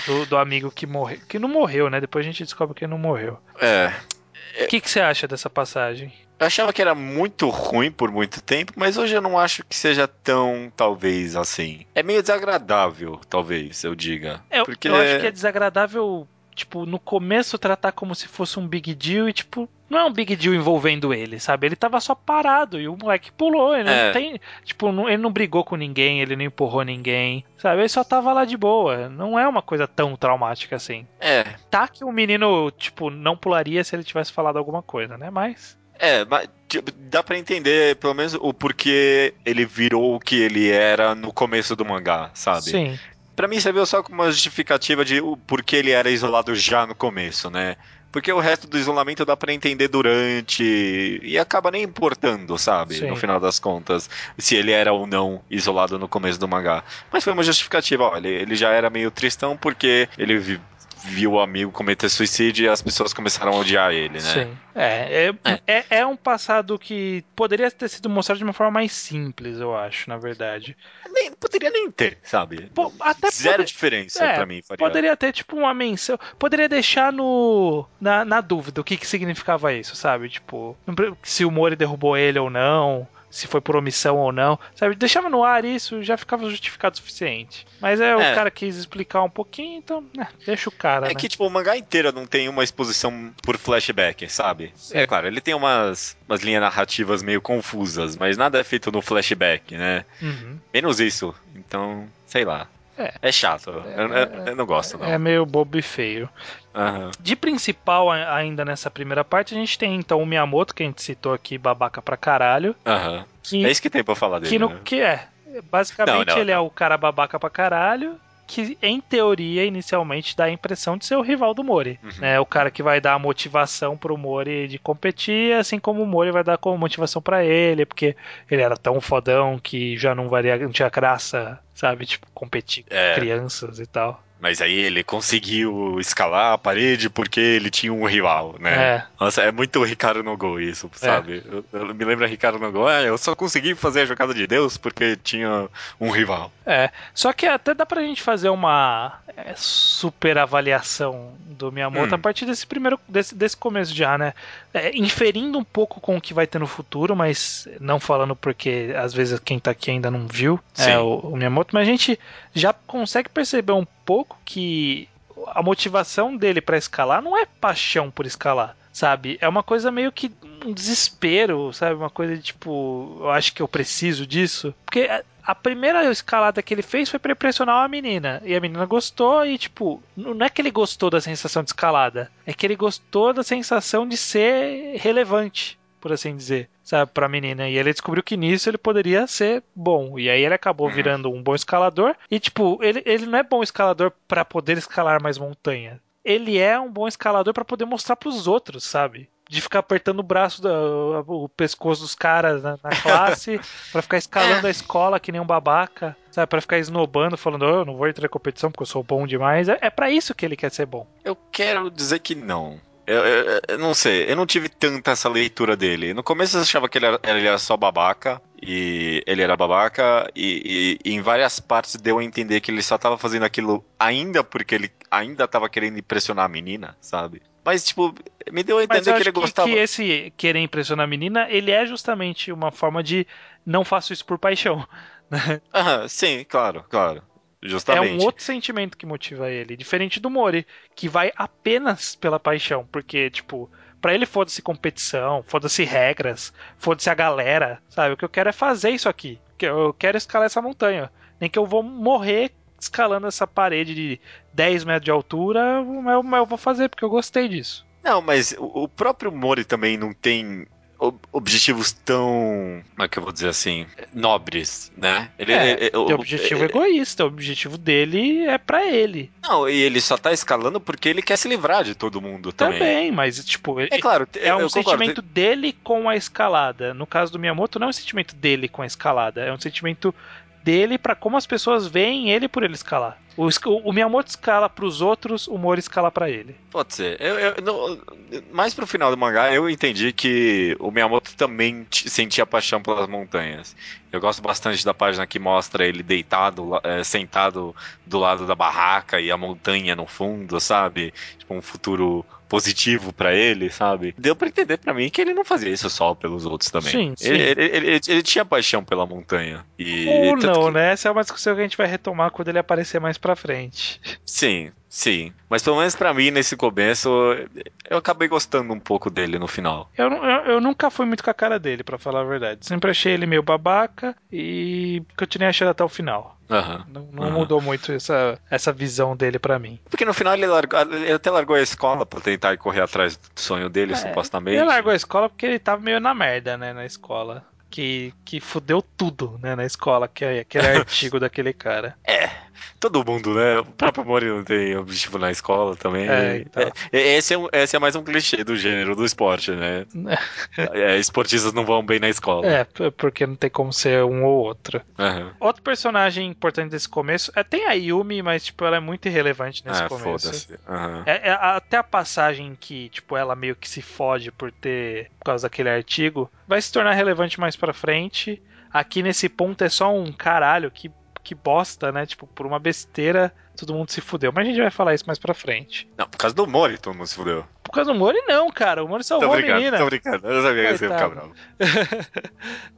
do, do amigo que morreu. Que não morreu, né? Depois a gente descobre que ele não morreu. É. O que, que você acha dessa passagem? Eu achava que era muito ruim por muito tempo, mas hoje eu não acho que seja tão, talvez, assim. É meio desagradável, talvez, eu diga. É, porque... Eu acho que é desagradável, tipo, no começo tratar como se fosse um big deal e, tipo, não é um big deal envolvendo ele, sabe? Ele tava só parado e o moleque pulou. Ele é. não tem. Tipo, não, ele não brigou com ninguém, ele não empurrou ninguém, sabe? Ele só tava lá de boa. Não é uma coisa tão traumática assim. É. Tá que o menino, tipo, não pularia se ele tivesse falado alguma coisa, né? Mas. É, mas tipo, dá para entender pelo menos o porquê ele virou o que ele era no começo do mangá, sabe? Sim. Pra mim, você viu só como uma justificativa de o porquê ele era isolado já no começo, né? Porque o resto do isolamento dá para entender durante e acaba nem importando, sabe? Sim. No final das contas, se ele era ou não isolado no começo do mangá. Mas foi uma justificativa, olha, ele já era meio tristão porque ele viu o amigo cometer suicídio e as pessoas começaram a odiar ele, né? Sim. É, é, é. é, é um passado que poderia ter sido mostrado de uma forma mais simples, eu acho, na verdade. Nem, poderia nem ter, sabe? Pô, até Zero pode... diferença é, pra mim. Faria. Poderia ter, tipo, uma menção. Poderia deixar no. Na, na dúvida o que, que significava isso, sabe? Tipo, se o Mori derrubou ele ou não se foi por omissão ou não, sabe? Deixava no ar isso, já ficava justificado o suficiente. Mas é, é. o cara quis explicar um pouquinho, então, né, deixa o cara. É né? que, tipo, o mangá inteiro não tem uma exposição por flashback, sabe? Sim. É claro, ele tem umas, umas linhas narrativas meio confusas, mas nada é feito no flashback, né? Uhum. Menos isso. Então, sei lá. É, é chato. É, eu, eu, eu, não gosto, não. É meio bobo e feio. Uhum. De principal, ainda nessa primeira parte, a gente tem então o Miyamoto, que a gente citou aqui, babaca pra caralho. Uhum. Que, é isso que tem pra falar dele. Que, no, né? que é. Basicamente, não, não, ele é o cara babaca pra caralho que em teoria inicialmente dá a impressão de ser o rival do Mori, uhum. né? O cara que vai dar a motivação pro Mori de competir, assim como o Mori vai dar como motivação para ele, porque ele era tão fodão que já não valia, não tinha graça, sabe, tipo competir com é. crianças e tal. Mas aí ele conseguiu escalar a parede porque ele tinha um rival, né? É. Nossa, é muito Ricardo Nogol isso, sabe? É. Eu, eu, me lembro Ricardo Nogol, é, eu só consegui fazer a jogada de Deus porque tinha um rival. É, só que até dá pra gente fazer uma é, super avaliação do Miyamoto hum. a partir desse primeiro, desse, desse começo já, né? É, inferindo um pouco com o que vai ter no futuro, mas não falando porque às vezes quem tá aqui ainda não viu é, o, o Miyamoto, mas a gente já consegue perceber um pouco que a motivação dele para escalar não é paixão por escalar, sabe? É uma coisa meio que um desespero, sabe? Uma coisa de tipo, eu acho que eu preciso disso. Porque a primeira escalada que ele fez foi para impressionar uma menina. E a menina gostou e, tipo, não é que ele gostou da sensação de escalada, é que ele gostou da sensação de ser relevante por assim dizer, sabe, pra menina. E ele descobriu que nisso ele poderia ser bom. E aí ele acabou uhum. virando um bom escalador. E, tipo, ele, ele não é bom escalador para poder escalar mais montanha. Ele é um bom escalador para poder mostrar para os outros, sabe? de ficar apertando o braço, do, o pescoço dos caras na, na classe, para ficar escalando é. a escola que nem um babaca, sabe? Pra ficar esnobando, falando, oh, eu não vou entrar em competição porque eu sou bom demais. É, é para isso que ele quer ser bom. Eu quero dizer que não. Eu, eu, eu, não sei, eu não tive tanta essa leitura dele. No começo eu achava que ele era, ele era só babaca, e ele era babaca, e, e, e, em várias partes deu a entender que ele só tava fazendo aquilo ainda porque ele ainda tava querendo impressionar a menina, sabe? Mas, tipo, me deu a entender que ele que, gostava. que esse querer impressionar a menina, ele é justamente uma forma de não faço isso por paixão. Aham, sim, claro, claro. É Justamente. um outro sentimento que motiva ele, diferente do Mori, que vai apenas pela paixão, porque, tipo, pra ele foda-se competição, foda-se regras, foda-se a galera, sabe? O que eu quero é fazer isso aqui. Eu quero escalar essa montanha. Nem que eu vou morrer escalando essa parede de 10 metros de altura, mas eu, eu vou fazer, porque eu gostei disso. Não, mas o próprio Mori também não tem objetivos tão. Como é que eu vou dizer assim? Nobres, né? Ele, É, Tem o- objetivo é- egoísta, o objetivo dele é pra ele. Não, e ele só tá escalando porque ele quer se livrar de todo mundo também. Também, mas, tipo, É claro, É um sentimento dele com a escalada. No caso do Miyamoto, não é um sentimento dele com a escalada, é um sentimento dele pra como as pessoas veem ele por ele escalar. O, o Miyamoto escala pros outros, o Mori escala pra ele. Pode ser. Eu, eu- não- mais pro final do mangá, eu entendi que o Miyamoto também sentia paixão pelas montanhas. Eu gosto bastante da página que mostra ele deitado, eh, sentado do lado da barraca e a montanha no fundo, sabe? Tipo, um futuro positivo pra ele, sabe? Deu pra entender pra mim que ele não fazia isso só pelos outros também. Sim, sim. Ele, ele- ele- ele tinha paixão pela montanha. E Ou não, que- né? Essa é uma discussão que a gente vai retomar quando ele aparecer mais pra frente. Sim, sim. Mas pelo menos pra mim, nesse começo, eu acabei gostando um pouco dele no final. Eu, eu, eu nunca fui muito com a cara dele, pra falar a verdade. Sempre achei ele meio babaca e continuei achando até o final. Aham. Não, não Aham. mudou muito essa, essa visão dele pra mim. Porque no final ele, largou, ele até largou a escola pra tentar correr atrás do sonho dele, É, supostamente. Ele largou a escola porque ele tava meio na merda, né, na escola. Que, que fudeu tudo, né, na escola, que é aquele artigo daquele cara. Todo mundo, né? O próprio Mori não tem objetivo na escola também. É, então. É, esse, é um- esse é mais um clichê do gênero do esporte, né? É, esportistas não vão bem na escola. É, porque não tem como ser um ou outro. Aham. Outro personagem importante desse começo, é, tem a Yumi, mas, tipo, ela é muito irrelevante nesse Ah, começo. Aham. É, é até a passagem que, tipo, ela meio que se fode por ter. por causa daquele artigo, vai se tornar relevante mais pra frente. Aqui nesse ponto é só um caralho que, que bosta, né? Tipo, por uma besteira, todo mundo se fudeu. Mas a gente vai falar isso mais pra frente. Não, por causa do Mori, todo mundo se fudeu. Por causa do Mori, não, cara. O Mori Tô salvou a brincando, menina. tô brincando. Eu sabia que você ia ficar bravo.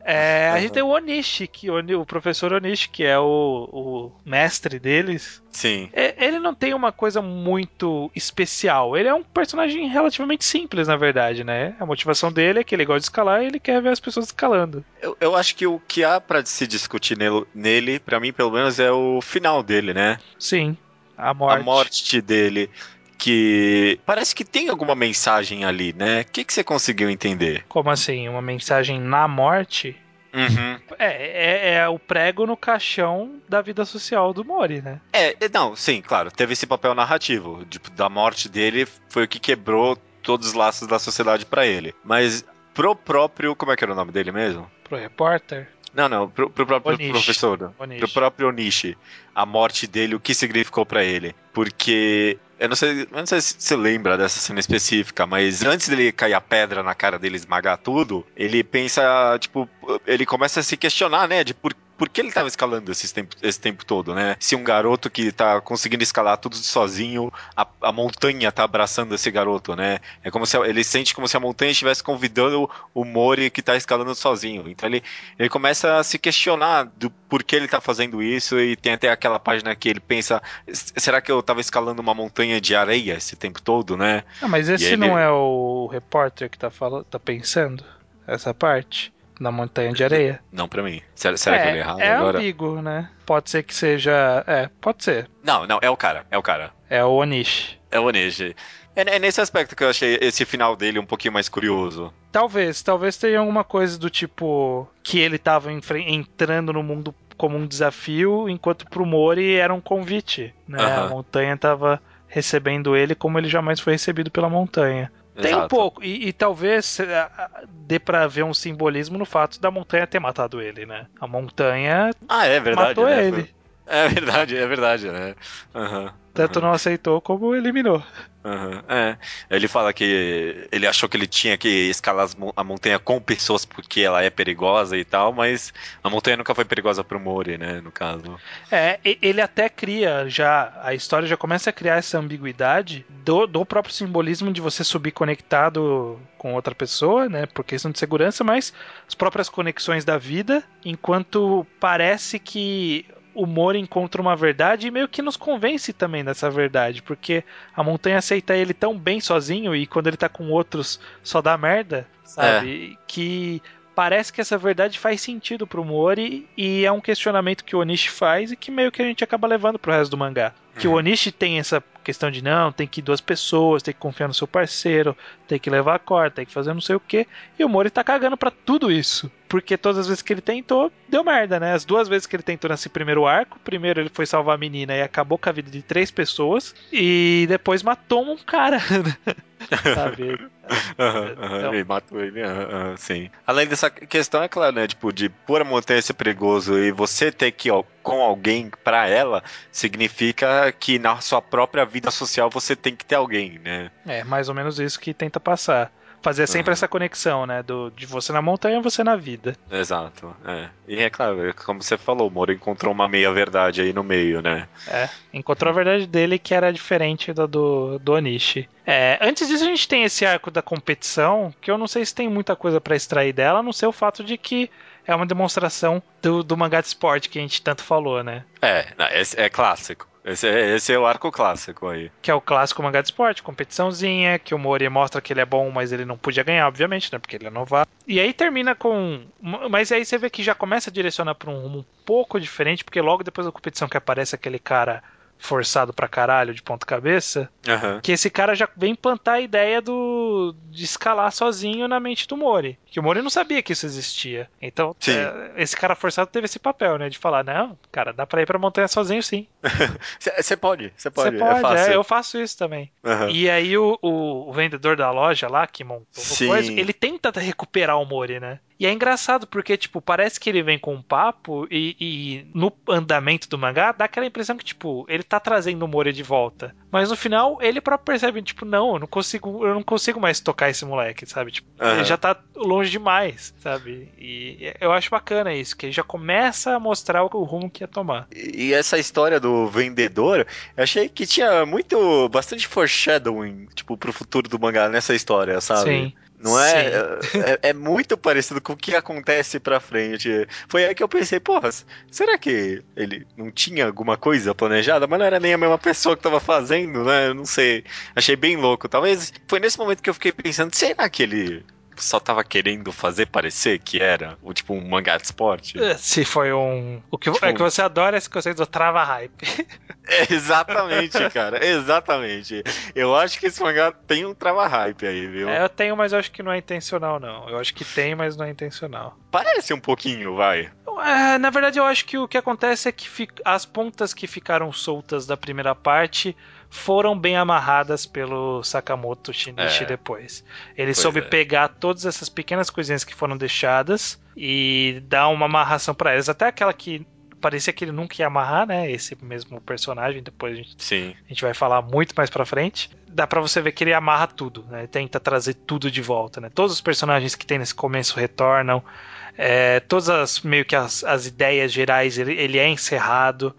É, a gente tem o Onishi, que, o, professor Onishi, que é o, o mestre deles. Sim. É, Ele não tem uma coisa muito especial. Ele é um personagem relativamente simples, na verdade, né? A motivação dele é que ele gosta de escalar e ele quer ver as pessoas escalando. Eu, eu acho que o que há pra se discutir nele, nele, para mim, pelo menos, é o final dele, né? Sim, a morte. A morte dele. Que parece que tem alguma mensagem ali, né? O que, que você conseguiu entender? Como assim? Uma mensagem na morte? Uhum. É, é, é o prego no caixão da vida social do Mori, né? É, é, não, sim, claro, teve esse papel narrativo. Tipo, da morte dele foi o que quebrou todos os laços da sociedade pra ele. Mas pro próprio. Como é que era o nome dele mesmo? Pro repórter. Não, não, pro, pro próprio Onishi. professor. Onishi. Pro próprio Onishi. A morte dele, o que significou pra ele. Porque. Eu não sei, eu não sei se você lembra dessa cena específica, mas antes dele cair a pedra na cara dele esmagar tudo, ele pensa, tipo, ele começa a se questionar, né, de por, por que ele tava escalando esse tempo, esse tempo todo, né? Se um garoto que tá conseguindo escalar tudo sozinho, a, a montanha tá abraçando esse garoto, né? É como se ele sente como se a montanha estivesse convidando o Mori que tá escalando sozinho. Então ele, ele começa a se questionar do porquê ele tá fazendo isso e tem até aquela página que ele pensa, "S- será que eu tava escalando uma montanha de areia esse tempo todo, né? Ah, mas esse ele- não é o repórter que tá, falando, tá pensando? Essa parte? Na montanha de areia? Não pra mim. Será, será é, que eu li errado é agora? ambíguo, né? Pode ser que seja. É, pode ser. Não, não, é o cara, é o cara. É o Onishi. É o Onishi. É, é nesse aspecto que eu achei esse final dele um pouquinho mais curioso. Talvez, talvez tenha alguma coisa do tipo que ele tava entrando no mundo como um desafio, enquanto pro Mori era um convite, né? A Aham. montanha tava recebendo ele como ele jamais foi recebido pela montanha. Tem um Exato. pouco, e, e talvez eh, dê pra ver um simbolismo no fato da montanha ter matado ele, né? A montanha Ah, é verdade. matou né? ele. É verdade, é verdade, né? Uhum, Tanto não aceitou como eliminou. Uhum, é. Ele fala que ele achou que ele tinha que escalar a montanha com pessoas porque ela é perigosa e tal, mas a montanha nunca foi perigosa pro Mori, né, no caso. É, ele até cria já, a história já começa a criar essa ambiguidade do, do próprio simbolismo de você subir conectado com outra pessoa, né, por questão de segurança, mas as próprias conexões da vida, enquanto parece que o Moro encontra uma verdade e meio que nos convence também dessa verdade, porque a montanha aceita ele tão bem sozinho e quando ele tá com outros só dá merda, sabe? É. Que parece que essa verdade faz sentido pro Mori e é um questionamento que o Onishi faz e que meio que a gente acaba levando pro resto do mangá. Que o uhum. Onishi tem essa questão de não, tem que ir duas pessoas, tem que confiar no seu parceiro, tem que levar a corda, tem que fazer não sei o que. E o Mori tá cagando para tudo isso. Porque todas as vezes que ele tentou, deu merda, né? As duas vezes que ele tentou nesse primeiro arco, primeiro ele foi salvar a menina e acabou com a vida de três pessoas, e depois matou um cara. Sabe? Uhum, então... Ele matou ele, uhum, sim. Além dessa questão, é claro, né? Tipo, de pura montanha ser perigoso e você ter que ir com alguém para ela, significa que na sua própria vida social você tem que ter alguém, né? É, mais ou menos isso que tenta passar fazer sempre uhum. essa conexão, né? Do, de você na montanha você na vida. Exato, é. E é claro, é como você falou, o Moro encontrou uma meia-verdade aí no meio, né? É, encontrou a verdade dele que era diferente da do, do Onishi. É, antes disso, a gente tem esse arco da competição, que eu não sei se tem muita coisa para extrair dela, a não ser o fato de que é uma demonstração do, do mangá de esporte que a gente tanto falou, né? É, é, é clássico. Esse é, esse é o arco clássico aí. Que é o clássico mangá de esporte, competiçãozinha, que o Mori mostra que ele é bom, mas ele não podia ganhar, obviamente, né? Porque ele é novato. E aí termina com. Mas aí você vê que já começa a direcionar para um rumo um pouco diferente, porque logo depois da competição que aparece aquele cara forçado pra caralho de ponta cabeça, uhum. que esse cara já vem plantar a ideia do de escalar sozinho na mente do Mori. Que o Mori não sabia que isso existia. Então, é, esse cara forçado teve esse papel, né? De falar, não, cara, dá pra ir pra montanha sozinho sim. Você pode, você pode. Você pode, é, fácil. É, eu faço isso também. Uhum. E aí o, o, o, vendedor da loja lá, que montou coisa, ele tenta recuperar o Mori, né? E é engraçado porque, tipo, parece que ele vem com um papo e, e, no andamento do mangá dá aquela impressão que, tipo, ele tá trazendo o Mori de volta. Mas no final ele próprio percebe, tipo, não, eu não consigo, eu não consigo mais tocar esse moleque, sabe? Tipo, uhum. ele já tá longe demais, sabe? E eu acho bacana isso, que ele já começa a mostrar o rumo que ia tomar. E essa história do vendedor, eu achei que tinha muito, bastante foreshadowing, tipo, pro futuro do mangá nessa história, sabe? Sim. Não é, é, é? muito parecido com o que acontece pra frente. Foi aí que eu pensei, porra, será que ele não tinha alguma coisa planejada? Mas não era nem a mesma pessoa que tava fazendo, né? Eu não sei. Achei bem louco. Talvez foi nesse momento que eu fiquei pensando, será que ele só tava querendo fazer parecer que era o tipo um mangá de esporte. É, se foi um. O que, tipo... é que você adora esse conceito do trava hype. É, exatamente, cara. Exatamente. Eu acho que esse mangá tem um trava hype aí, viu? É, eu tenho, mas eu acho que não é intencional, não. Eu acho que tem, mas não é intencional. Parece um pouquinho, vai. É, na verdade, eu acho que o que acontece é que as pontas que ficaram soltas da primeira parte foram bem amarradas pelo Sakamoto Shinichi é. depois. Ele pois soube é. pegar todas essas pequenas coisinhas que foram deixadas e dar uma amarração para elas. Até aquela que parecia que ele nunca ia amarrar, né? Esse mesmo personagem. Depois a gente, Sim. A gente vai falar muito mais pra frente. Dá pra você ver que ele amarra tudo, né? Tenta trazer tudo de volta, né? Todos os personagens que tem nesse começo retornam. É, todas as meio que as, as ideias gerais ele, ele é encerrado.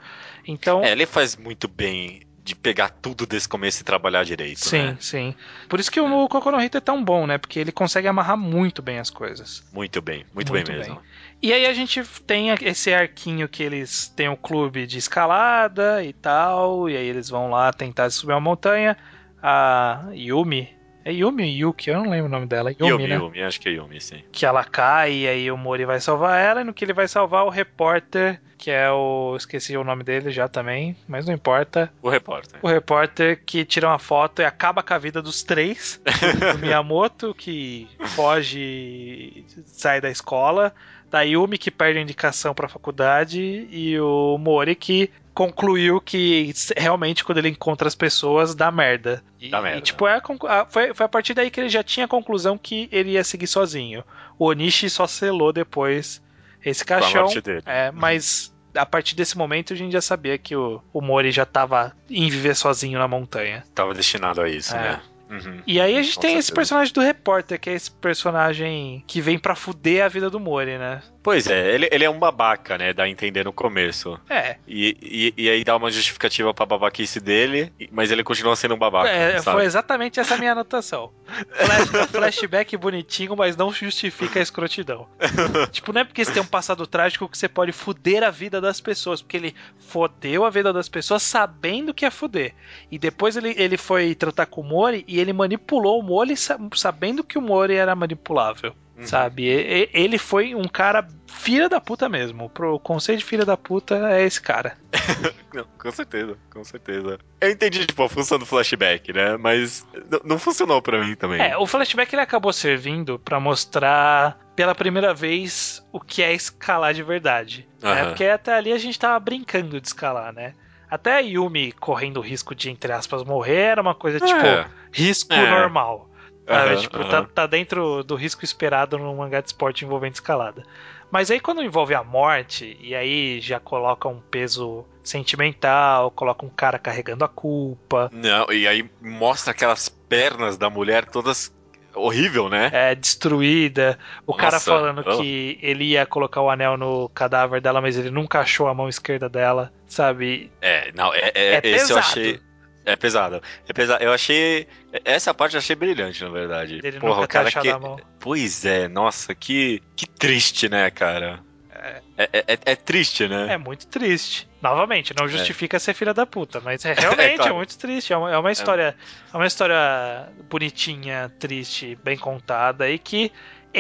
Então. É, ele faz muito bem de pegar tudo desse começo e trabalhar direito. Sim, né? sim. Por isso que o é. Kokono Hito é tão bom, né? Porque ele consegue amarrar muito bem as coisas. Muito bem, muito, muito bem mesmo. Bem. E aí a gente tem esse arquinho que eles têm o um clube de escalada e tal, e aí eles vão lá tentar subir uma montanha. A Yumi, é Yumi Yuki? Eu não lembro o nome dela. Yumi, Yumi, né? Yumi, acho que é Yumi, sim. Que ela cai e aí o Mori vai salvar ela. E no que ele vai salvar o repórter, que é o. Esqueci o nome dele já também, mas não importa. O repórter. O repórter que tira uma foto e acaba com a vida dos três. do Miyamoto, que foge, sai da escola da Yumi que perde a indicação para a faculdade e o Mori que concluiu que realmente quando ele encontra as pessoas dá merda. E, dá merda. E, tipo, é a, foi, foi a partir daí que ele já tinha a conclusão que ele ia seguir sozinho. O Onishi só selou depois esse caixão. É, mas a partir desse momento a gente já sabia que o, o Mori já tava em viver sozinho na montanha. Tava destinado a isso, É. né? Uhum. E aí a gente Com tem esse certeza. personagem do repórter, que é esse personagem que vem pra fuder a vida do Mori, né? Pois é, ele, ele é um babaca, né? Dá a entender no começo. É, E, e, e aí dá uma justificativa pra babaquice dele, mas ele continua sendo um babaca. é, sabe? foi exatamente essa minha anotação. Flash- flashback bonitinho, mas não justifica a escrotidão. tipo, não é porque você tem um passado trágico que você pode fuder a vida das pessoas, porque ele fodeu a vida das pessoas sabendo que ia fuder. E depois ele, ele foi tratar com o Mori e ele manipulou o Mori sa- sabendo que o Mori era manipulável. Uhum. Sabe? E- Ele foi um cara filha da puta mesmo. Pro conceito de filha da puta é esse cara. Não, com certeza, com certeza. Eu entendi, tipo, a função do flashback, né? Mas não funcionou pra mim também. É, o flashback ele acabou servindo pra mostrar pela primeira vez o que é escalar de verdade. né? Aham. Porque até ali a gente tava brincando de escalar, né? Até a Yumi correndo o risco de, entre aspas, morrer era uma coisa tipo É. risco É. normal. Sabe? Aham, tipo, aham. tá, tá dentro do risco esperado num mangá de esporte envolvendo escalada. Mas aí quando envolve a morte, e aí já coloca um peso sentimental, coloca um cara carregando a culpa, Não, e aí mostra aquelas pernas da mulher todas horrível, né? é, destruída, o cara Nossa, falando oh. que ele ia colocar o anel no cadáver dela, mas ele nunca achou a mão esquerda dela, sabe? É, não, é, é, É esse eu pesado. achei. É pesado. É pesado. Eu achei. Essa parte eu achei brilhante, na verdade. Ele Porra, o ter cara que. Pois é, nossa, que. Que triste, né, cara? É, é, é- é triste, né? É muito triste. Novamente, não justifica ser filha da puta, mas é, realmente claro. é muito triste. É uma, é uma história, é uma história bonitinha, triste, bem contada e que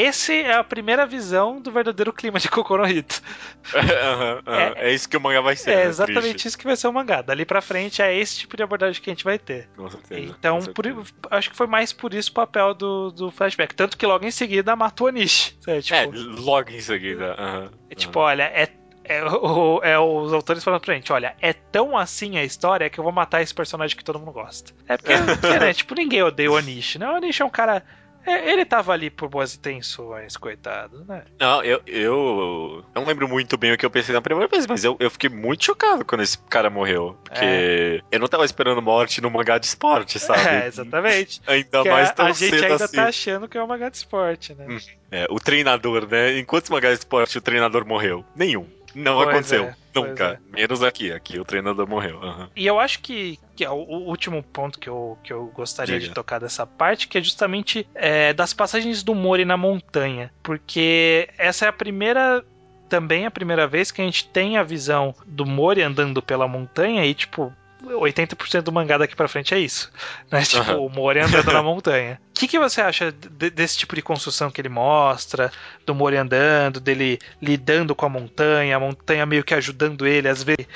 esse é a primeira visão do verdadeiro clima de Kokonohito. Aham, aham. é, isso que o mangá vai ser. É né? exatamente Triste. isso que vai ser o mangá. Dali pra frente é esse tipo de abordagem que a gente vai ter. Com certeza. Então, com por- acho que foi mais por isso o papel do, do flashback. Tanto que logo em seguida mata o Onishi. sabe? Tipo, É, logo em seguida. aham, É tipo, olha, é, é, o- é os autores falando pra gente, olha, é tão assim a história que eu vou matar esse personagem que todo mundo gosta. É porque, porque, né, tipo, ninguém odeia o Onishi, né? O Onishi é um cara... é, Ele tava ali por boas intenções, coitado, né? Não, eu, eu. Não lembro muito bem o que eu pensei na primeira vez, mas eu, eu fiquei muito chocado quando esse cara morreu. Porque eu não tava esperando morte no mangá de esporte, sabe? É, exatamente. Ainda Porque mais tão a gente ainda assim. tá achando que é um mangá de esporte, né? Hum. É, o treinador, né? Em quantos mangás de esporte o treinador morreu? Nenhum. Não Pois aconteceu. é, Nunca. Menos aqui. Aqui o treinador morreu. aham. E eu acho que, que é o, o último ponto que eu, que eu gostaria Diga. de tocar dessa parte, que é justamente é, das passagens do Mori na montanha. Porque essa é a primeira. Também a primeira vez que a gente tem a visão do Mori andando pela montanha e, tipo. 80% do mangá daqui pra frente é isso. Né? Tipo, Aham. o Mori andando na montanha. O que, que você acha de- desse tipo de construção que ele mostra? Do Mori andando, dele lidando com a montanha, a montanha meio que ajudando ele, às vezes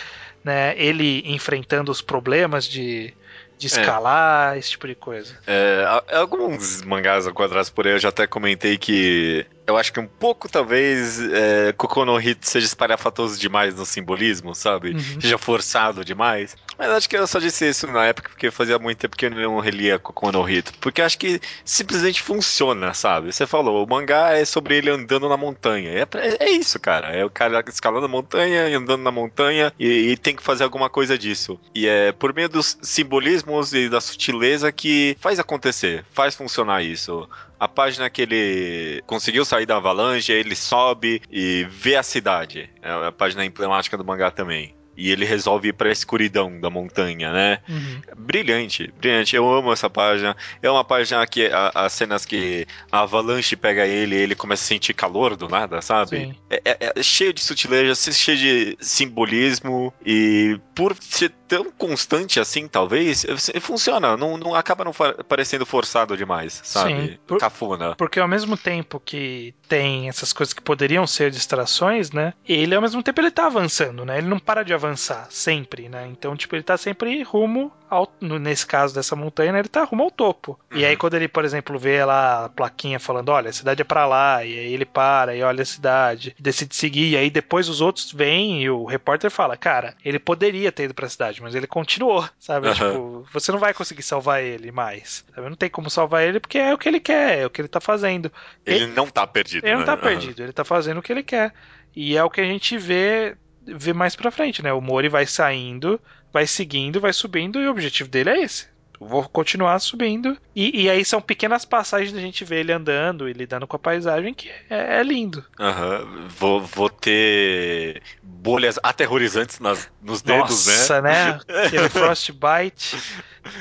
né, ele enfrentando os problemas de, de escalar, esse tipo de coisa. É, alguns mangás enquadrados por aí eu já até comentei que eu acho que um pouco, talvez, é, Kokono no Hit seja espalhafatoso demais no simbolismo, sabe? Uhum. Seja forçado demais. Mas acho que eu só disse isso na época porque fazia muito tempo que eu não relia Kokono no Hit. Porque acho que simplesmente funciona, sabe? Você falou, o mangá é sobre ele andando na montanha. É, é isso, cara. É o cara escalando a montanha e andando na montanha e, e tem que fazer alguma coisa disso. E é por meio dos simbolismos e da sutileza que faz acontecer, faz funcionar isso. A página que ele conseguiu sair da avalanche, ele sobe e vê a cidade. É a página emblemática do mangá também. E ele resolve ir pra escuridão da montanha, né? Uhum. Brilhante, brilhante. Eu amo essa página. É uma página que a- as cenas que a avalanche pega ele e ele começa a sentir calor do nada, sabe? É, é- é cheio de sutileza, cheio de simbolismo e por ser tão constante assim, talvez, funciona. Não, não acaba não parecendo forçado demais, sabe? Sim, por- Cafona. Porque ao mesmo tempo que tem essas coisas que poderiam ser distrações, né? Ele ao mesmo tempo ele tá avançando, né? Ele não para de avançar sempre, né? Então, tipo, ele tá sempre rumo ao, nesse caso dessa montanha, né, ele tá rumo ao topo. E Uhum. aí quando ele, por exemplo, vê lá a plaquinha falando, olha, a cidade é pra lá, e aí ele para e olha a cidade, decide seguir, e aí depois os outros vêm e o repórter fala, cara, ele poderia ter ido pra cidade, mas ele continuou, sabe? Aham. Tipo, você não vai conseguir salvar ele mais. Sabe? Não tem como salvar ele porque é o que ele quer, é o que ele tá fazendo. Ele não tá perdido. Ele não né? tá Aham. perdido, ele tá fazendo o que ele quer. E é o que a gente vê vê mais pra frente, né? O Mori vai saindo, vai seguindo, vai subindo e o objetivo dele é esse. Vou continuar subindo. E, e aí são pequenas passagens da gente ver ele andando e lidando com a paisagem que é, é lindo. Aham. Vou, vou ter bolhas aterrorizantes nas, nos dedos, Nossa, né? né? Aquele frostbite.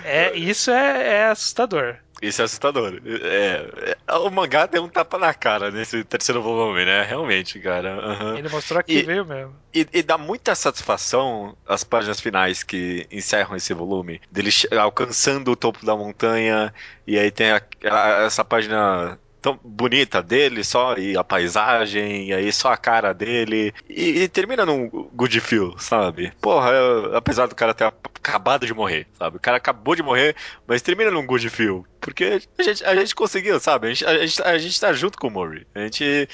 É, isso é, é assustador. Isso é assustador. É, é, o mangá deu um tapa na cara nesse terceiro volume, né? Realmente, cara. Aham. Ele mostrou que E- veio mesmo. E, e dá muita satisfação as páginas finais que encerram esse volume, dele alcançando o topo da montanha, e aí tem a- a- essa página tão bonita dele só, e a paisagem, e aí só a cara dele, e, e termina num good feel, sabe? Porra, eu- apesar do cara ter acabado de morrer, sabe? O cara acabou de morrer, mas termina num good feel, porque a gente, a gente conseguiu, sabe? A gente, a, gente, a gente tá junto com o Mori, a gente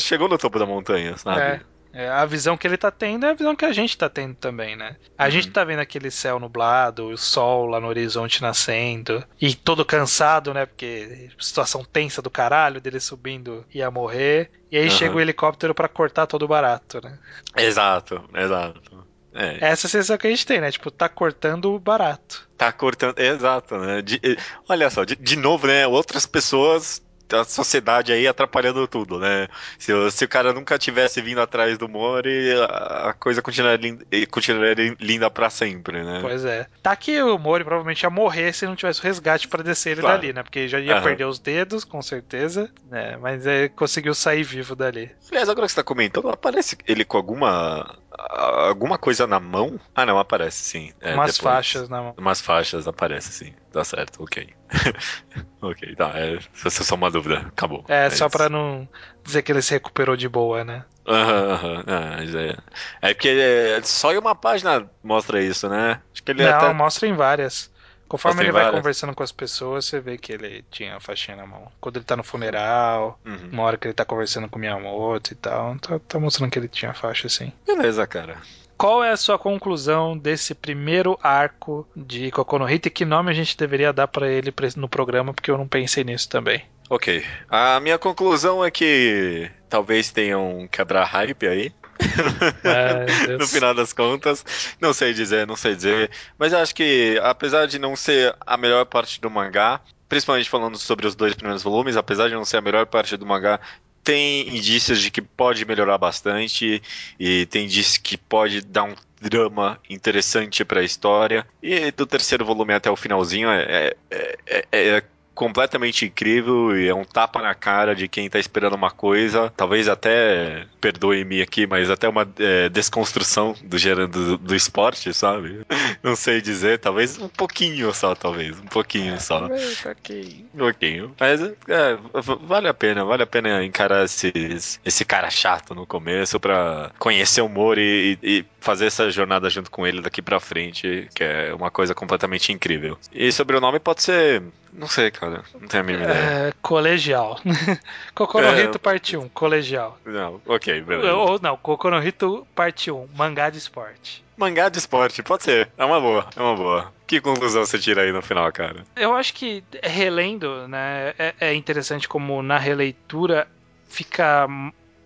chegou no topo da montanha, sabe? É. É, a visão que ele tá tendo é a visão que a gente tá tendo também, né? A Uhum. gente tá vendo aquele céu nublado, o sol lá no horizonte nascendo, e todo cansado, né? Porque situação tensa do caralho, dele subindo ia morrer. E aí Aham. chega o helicóptero pra cortar todo o barato, né? Exato, exato. É, Essa é a sensação que a gente tem, né? Tipo, tá cortando o barato. tá cortando. Exato, né? De- olha só, de, de novo, né? Outras pessoas da sociedade aí atrapalhando tudo, né? Se, o- se o cara nunca tivesse vindo atrás do Mori, a, a coisa continuaria, continuaria linda pra sempre, né? Pois é. Tá que o Mori provavelmente ia morrer se não tivesse o resgate pra descer ele Claro. dali, né? Porque já ia Aham. perder os dedos, com certeza. né? Mas ele conseguiu sair vivo dali. Aliás, agora que você tá comentando, aparece ele com alguma. a- alguma coisa na mão? Ah, não, aparece sim. É, Umas depois. faixas na mão. Umas faixas aparece sim. Tá certo, ok. ok, tá. É, essa é só uma dúvida. Acabou. É, só isso. pra não dizer que ele se recuperou de boa, né? Aham, aham. Ah, mas é. É porque é, só em uma página mostra isso, né? Acho que ele não, até. mostra em várias. Conforme ele vai várias? conversando com as pessoas, você vê que ele tinha a faixinha na mão. Quando ele tá no funeral, Uhum. uma hora que ele tá conversando com o Miyamoto e tal, tá, tá mostrando que ele tinha a faixa, sim. Beleza, cara. Qual é a sua conclusão desse primeiro arco de Kokonohita e que nome a gente deveria dar pra ele no programa, porque eu não pensei nisso também. Ok. A minha conclusão é que talvez tenham um quebrar hype aí. Deus. no final das contas. Não sei dizer, não sei dizer. Mas acho que, apesar de não ser a melhor parte do mangá, principalmente falando sobre os dois primeiros volumes, apesar de não ser a melhor parte do mangá, tem indícios de que pode melhorar bastante e tem indícios que pode dar um drama interessante pra história. E do terceiro volume até o finalzinho é, é, é- é completamente incrível e é um tapa na cara de quem tá esperando uma coisa, talvez até, perdoe-me aqui, mas até uma é, desconstrução do gênero do, esporte, sabe? Não sei dizer, talvez um pouquinho só, talvez, um pouquinho só. Ok. Um pouquinho. Mas é, vale a pena, vale a pena encarar esses, esse cara chato no começo pra conhecer o Mori e, e fazer essa jornada junto com ele daqui pra frente, que é uma coisa completamente incrível. E sobre o nome pode ser. Não sei, cara. Não tenho a mínima ideia. É, colegial. Kokonohito É. parte 1, colegial. Não, ok, beleza. Ou não, Kokonohito parte 1, mangá de esporte. Mangá de esporte, pode ser. É uma boa, é uma boa. Que conclusão você tira aí no final, cara? Eu acho que relendo, né, é, é interessante como na releitura fica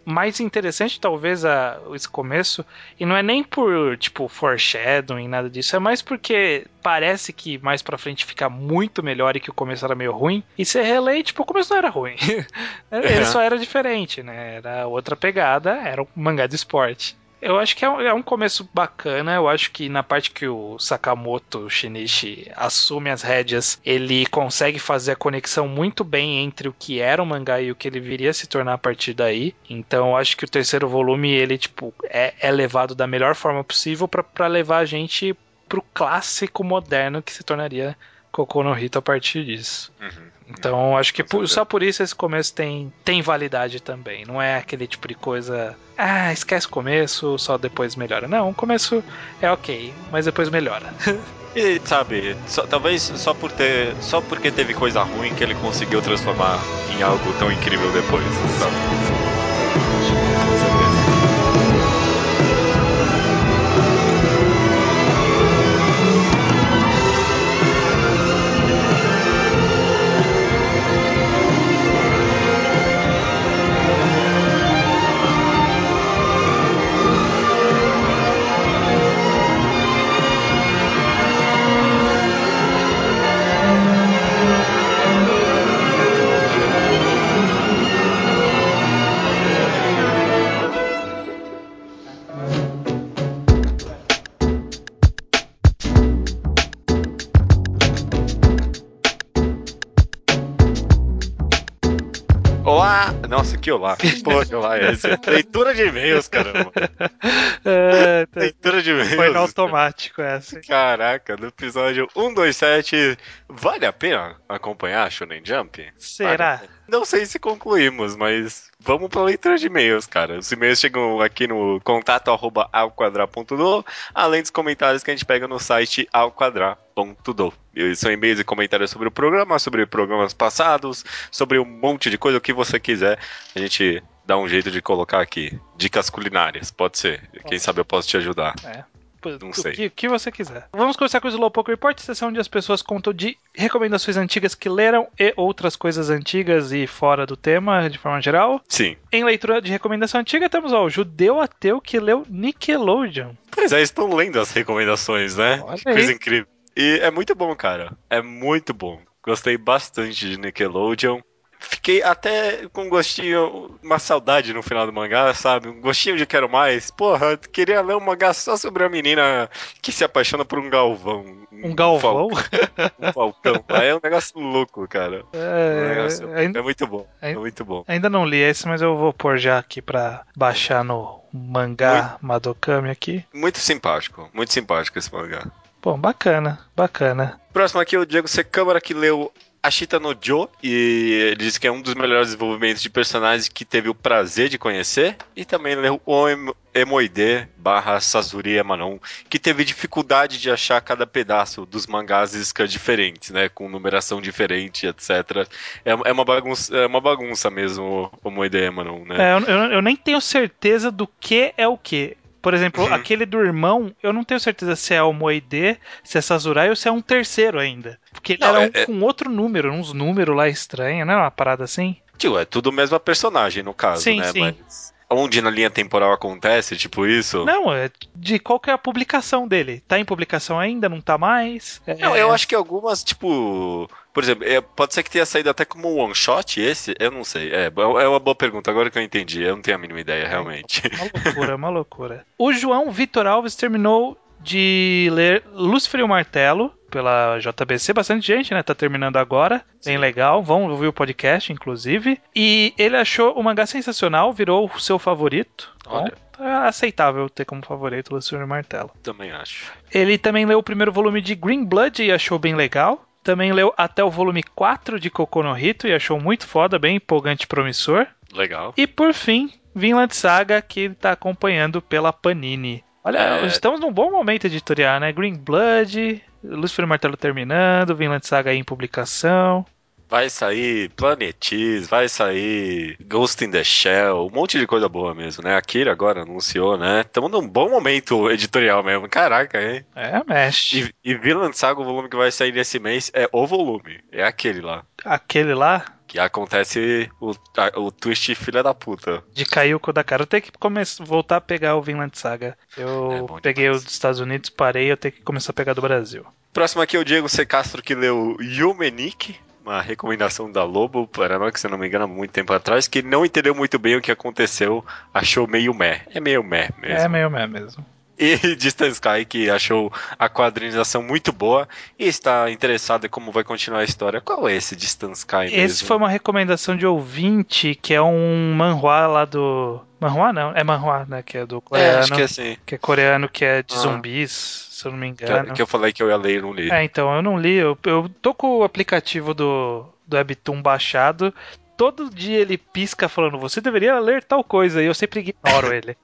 mais interessante talvez a, esse começo e não é nem por tipo foreshadowing nada disso, é mais porque parece que mais pra frente fica muito melhor e que o começo era meio ruim e você relê, tipo, o começo não era ruim. Ele Uhum. só era diferente, né? Era outra pegada, era um mangá de esporte. Eu acho que é um, é um começo bacana. Eu acho que na parte que o Sakamoto Shinichi assume as rédeas, ele consegue fazer a conexão muito bem entre o que era o mangá e o que ele viria a se tornar a partir daí. Então eu acho que o terceiro volume ele tipo é, é levado da melhor forma possível pra levar a gente pro clássico moderno que se tornaria Kokono no Hito a partir disso. Então acho que por- só por isso esse começo tem, tem validade também. Não é aquele tipo de coisa. Ah, esquece o começo, só depois melhora. Não, o começo é ok, mas depois melhora. E sabe, só- talvez só por ter. Só porque teve coisa ruim que ele conseguiu transformar em algo tão incrível depois, sabe? Olá. Pô, que olá é esse? Leitura de e-mails, caramba. É, tá- Leitura de e-mails. foi no automático essa. Caraca, no episódio 127, vale a pena acompanhar Shonen Jump? Será? Não sei se concluímos, mas vamos pra leitura de e-mails, cara. Os e-mails chegam aqui no contato arroba alquadra.do, além dos comentários que a gente pega no site alquadra.do. São e-mails e comentários sobre o programa, sobre programas passados, sobre um monte de coisa, o que você quiser. A gente dá um jeito de colocar aqui. Dicas culinárias, pode ser. Quem sabe eu posso te ajudar. Não o sei. que, o que você quiser. Vamos começar com o Slowpoke Report, sessão onde as pessoas contam de recomendações antigas que leram e outras coisas antigas e fora do tema, de forma geral. Sim. Em leitura de recomendação antiga, temos ó, o judeu ateu que leu Nickelodeon. Pois é, estão lendo as recomendações, né? Olha Que Coisa aí. incrível. E é muito bom, cara. É muito bom. Gostei bastante de Nickelodeon. Fiquei até com um gostinho, uma saudade no final do mangá, sabe? Um gostinho de quero mais. Porra, eu queria ler um mangá só sobre a menina que se apaixona por um galvão. Um galvão? fal- Um falcão. é um negócio louco, cara. Um É, negócio- ainda, É muito bom. É ainda- muito bom. ainda não li esse, mas eu vou pôr já aqui pra baixar no mangá Madokami aqui. Muito simpático. Muito simpático esse mangá. Bom, bacana, bacana. Próximo aqui é o Diego C. Câmara, que leu Ashita no Joe, e ele disse que é um dos melhores desenvolvimentos de personagens que teve o prazer de conhecer, e também leu o Em- Emoide barra Sazuri Emanon, que teve dificuldade de achar cada pedaço dos mangás Iska diferentes, né, com numeração diferente, etc. É, é uma bagunça, é uma bagunça mesmo o Emoide Emanon, né? É, eu, eu- eu nem tenho certeza do que é o que. Por exemplo, Uhum. aquele do irmão, eu não tenho certeza se é o Moide, se é Sazurai ou se é um terceiro ainda. Porque ele Não, era é- um, é- com outro número, uns números lá estranhos, não é uma parada assim? Tio, é tudo a mesma personagem, no caso, Sim, né? sim. Mas onde na linha temporal acontece, tipo isso... Não, é de qual que é a publicação dele. Tá em publicação ainda, não tá mais? É, Não, eu acho que algumas, tipo. Por exemplo, é, pode ser que tenha saído até como um one shot esse? Eu não sei. É, é uma boa pergunta, agora que eu entendi. Eu não tenho a mínima ideia, realmente. Uma loucura, uma loucura. O João Vitor Alves terminou de ler Lúcifer e o Martelo pela JBC. Bastante gente, né? Tá terminando agora. Bem Sim. legal. Vão ouvir o podcast, inclusive. E ele achou o mangá sensacional, virou o seu favorito. Olha. Bom, é aceitável ter como favorito o Martelo. Também acho. Ele também leu o primeiro volume de Green Blood e achou bem legal. Também leu até o volume 4 de Kokono no Hito e achou muito foda, bem empolgante e promissor. Legal. E por fim, Vinland Saga, que ele tá acompanhando pela Panini. Olha, É. estamos num bom momento editorial, né? Green Blood, Lucifer e Martelo terminando, Vinland Saga aí em publicação. Vai sair Planetis, vai sair Ghost in the Shell, um monte de coisa boa mesmo, né? Akira agora anunciou, né? Estamos num bom momento editorial mesmo. Caraca, hein? É, mexe. E, e Villain Saga, o volume que vai sair nesse mês é o volume. É aquele lá. Aquele lá, Que acontece o, a- o twist filha da puta. de Kayuko da cara. Eu tenho que começar, voltar a pegar o Vinland Saga. É Eu bom peguei demais. o dos Estados Unidos, parei, eu tenho que começar a pegar do Brasil. Próximo aqui é o Diego C. Castro que leu Yumenik, uma recomendação da Lobo, para nós, que se eu não me engano, há muito tempo atrás, que não entendeu muito bem o que aconteceu, achou meio meh. É meio meh mesmo. É meio meh mesmo. E Distant Sky, que achou a quadrinização muito boa e está interessado em como vai continuar a história. Qual é esse Distant Sky mesmo? Esse foi uma recomendação de ouvinte, que é um manhua lá do... Manhua não, é manhua, né? Que é do É, coreano. acho que é assim. que é coreano, que é de Ah. zumbis, se eu não me Que, engano. que eu falei que eu ia ler e não li. É, então, eu não li. Eu, eu tô com o aplicativo do, do Webtoon baixado. Todo dia ele pisca falando, você deveria ler tal coisa, e eu sempre ignoro ele.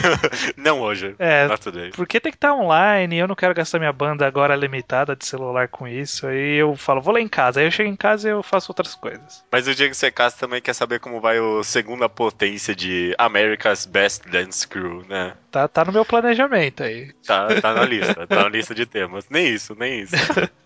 não hoje. É, today. porque tem que estar online, eu não quero gastar minha banda agora limitada de celular com isso. Aí eu falo, vou ler em casa. Aí eu chego em casa e eu faço outras coisas. Mas o Diego Secas também quer saber como vai o segunda potência de America's Best Dance Crew, né? Tá, tá no meu planejamento aí. Tá, tá na lista, tá na lista de temas. Nem isso, nem isso.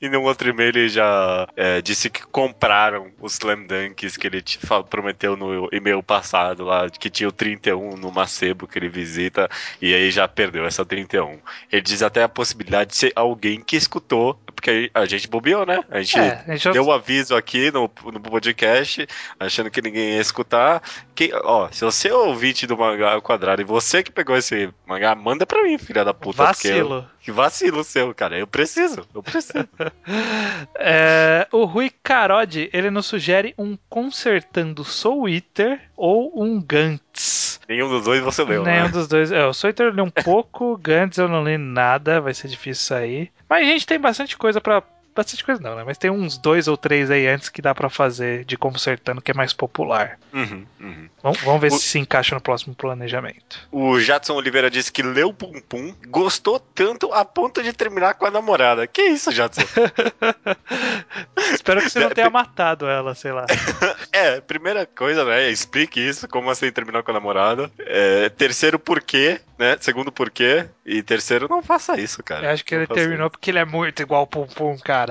E no outro e-mail ele já é, disse que compraram os Slam Dunks que ele prometeu no e-mail passado lá, que tinha o 31 no Macebo que ele visita, e aí já perdeu essa 31. Ele diz até a possibilidade de ser alguém que escutou, porque a gente bobeou, né? A gente É, a gente deu o aviso aqui no, no podcast, achando que ninguém ia escutar. Que, ó, se você é ouvinte do mangá quadrado e você que pegou esse mangá, manda pra mim, filha da puta. eu- Vacilo. Que vacilo seu, cara. Eu preciso, eu preciso. É, o Rui Carodi, ele nos sugere um Consertando Soul Eater ou um Gantz. Nenhum dos dois você leu, Nenhum né? dos dois. É, o Soul Eater eu li um pouco, Gantz eu não li nada, vai ser difícil sair. Mas a gente tem bastante coisa pra. Bastante coisa não, né? Mas tem uns dois ou três aí antes que dá pra fazer de Consertando, que é mais popular. Uhum, uhum. Vamos, vamos ver O- se se encaixa no próximo planejamento. O Jadson Oliveira disse que leu Pum Pum, gostou tanto a ponto de terminar com a namorada. Que isso, Jadson? Espero que você não tenha matado ela, sei lá. é, primeira coisa, né? Explique isso, como assim terminar com a namorada. É, terceiro, porquê, né? Segundo, porquê. E terceiro, não faça isso, cara. Eu acho que Não ele terminou porque ele é muito igual o Pum Pum, cara.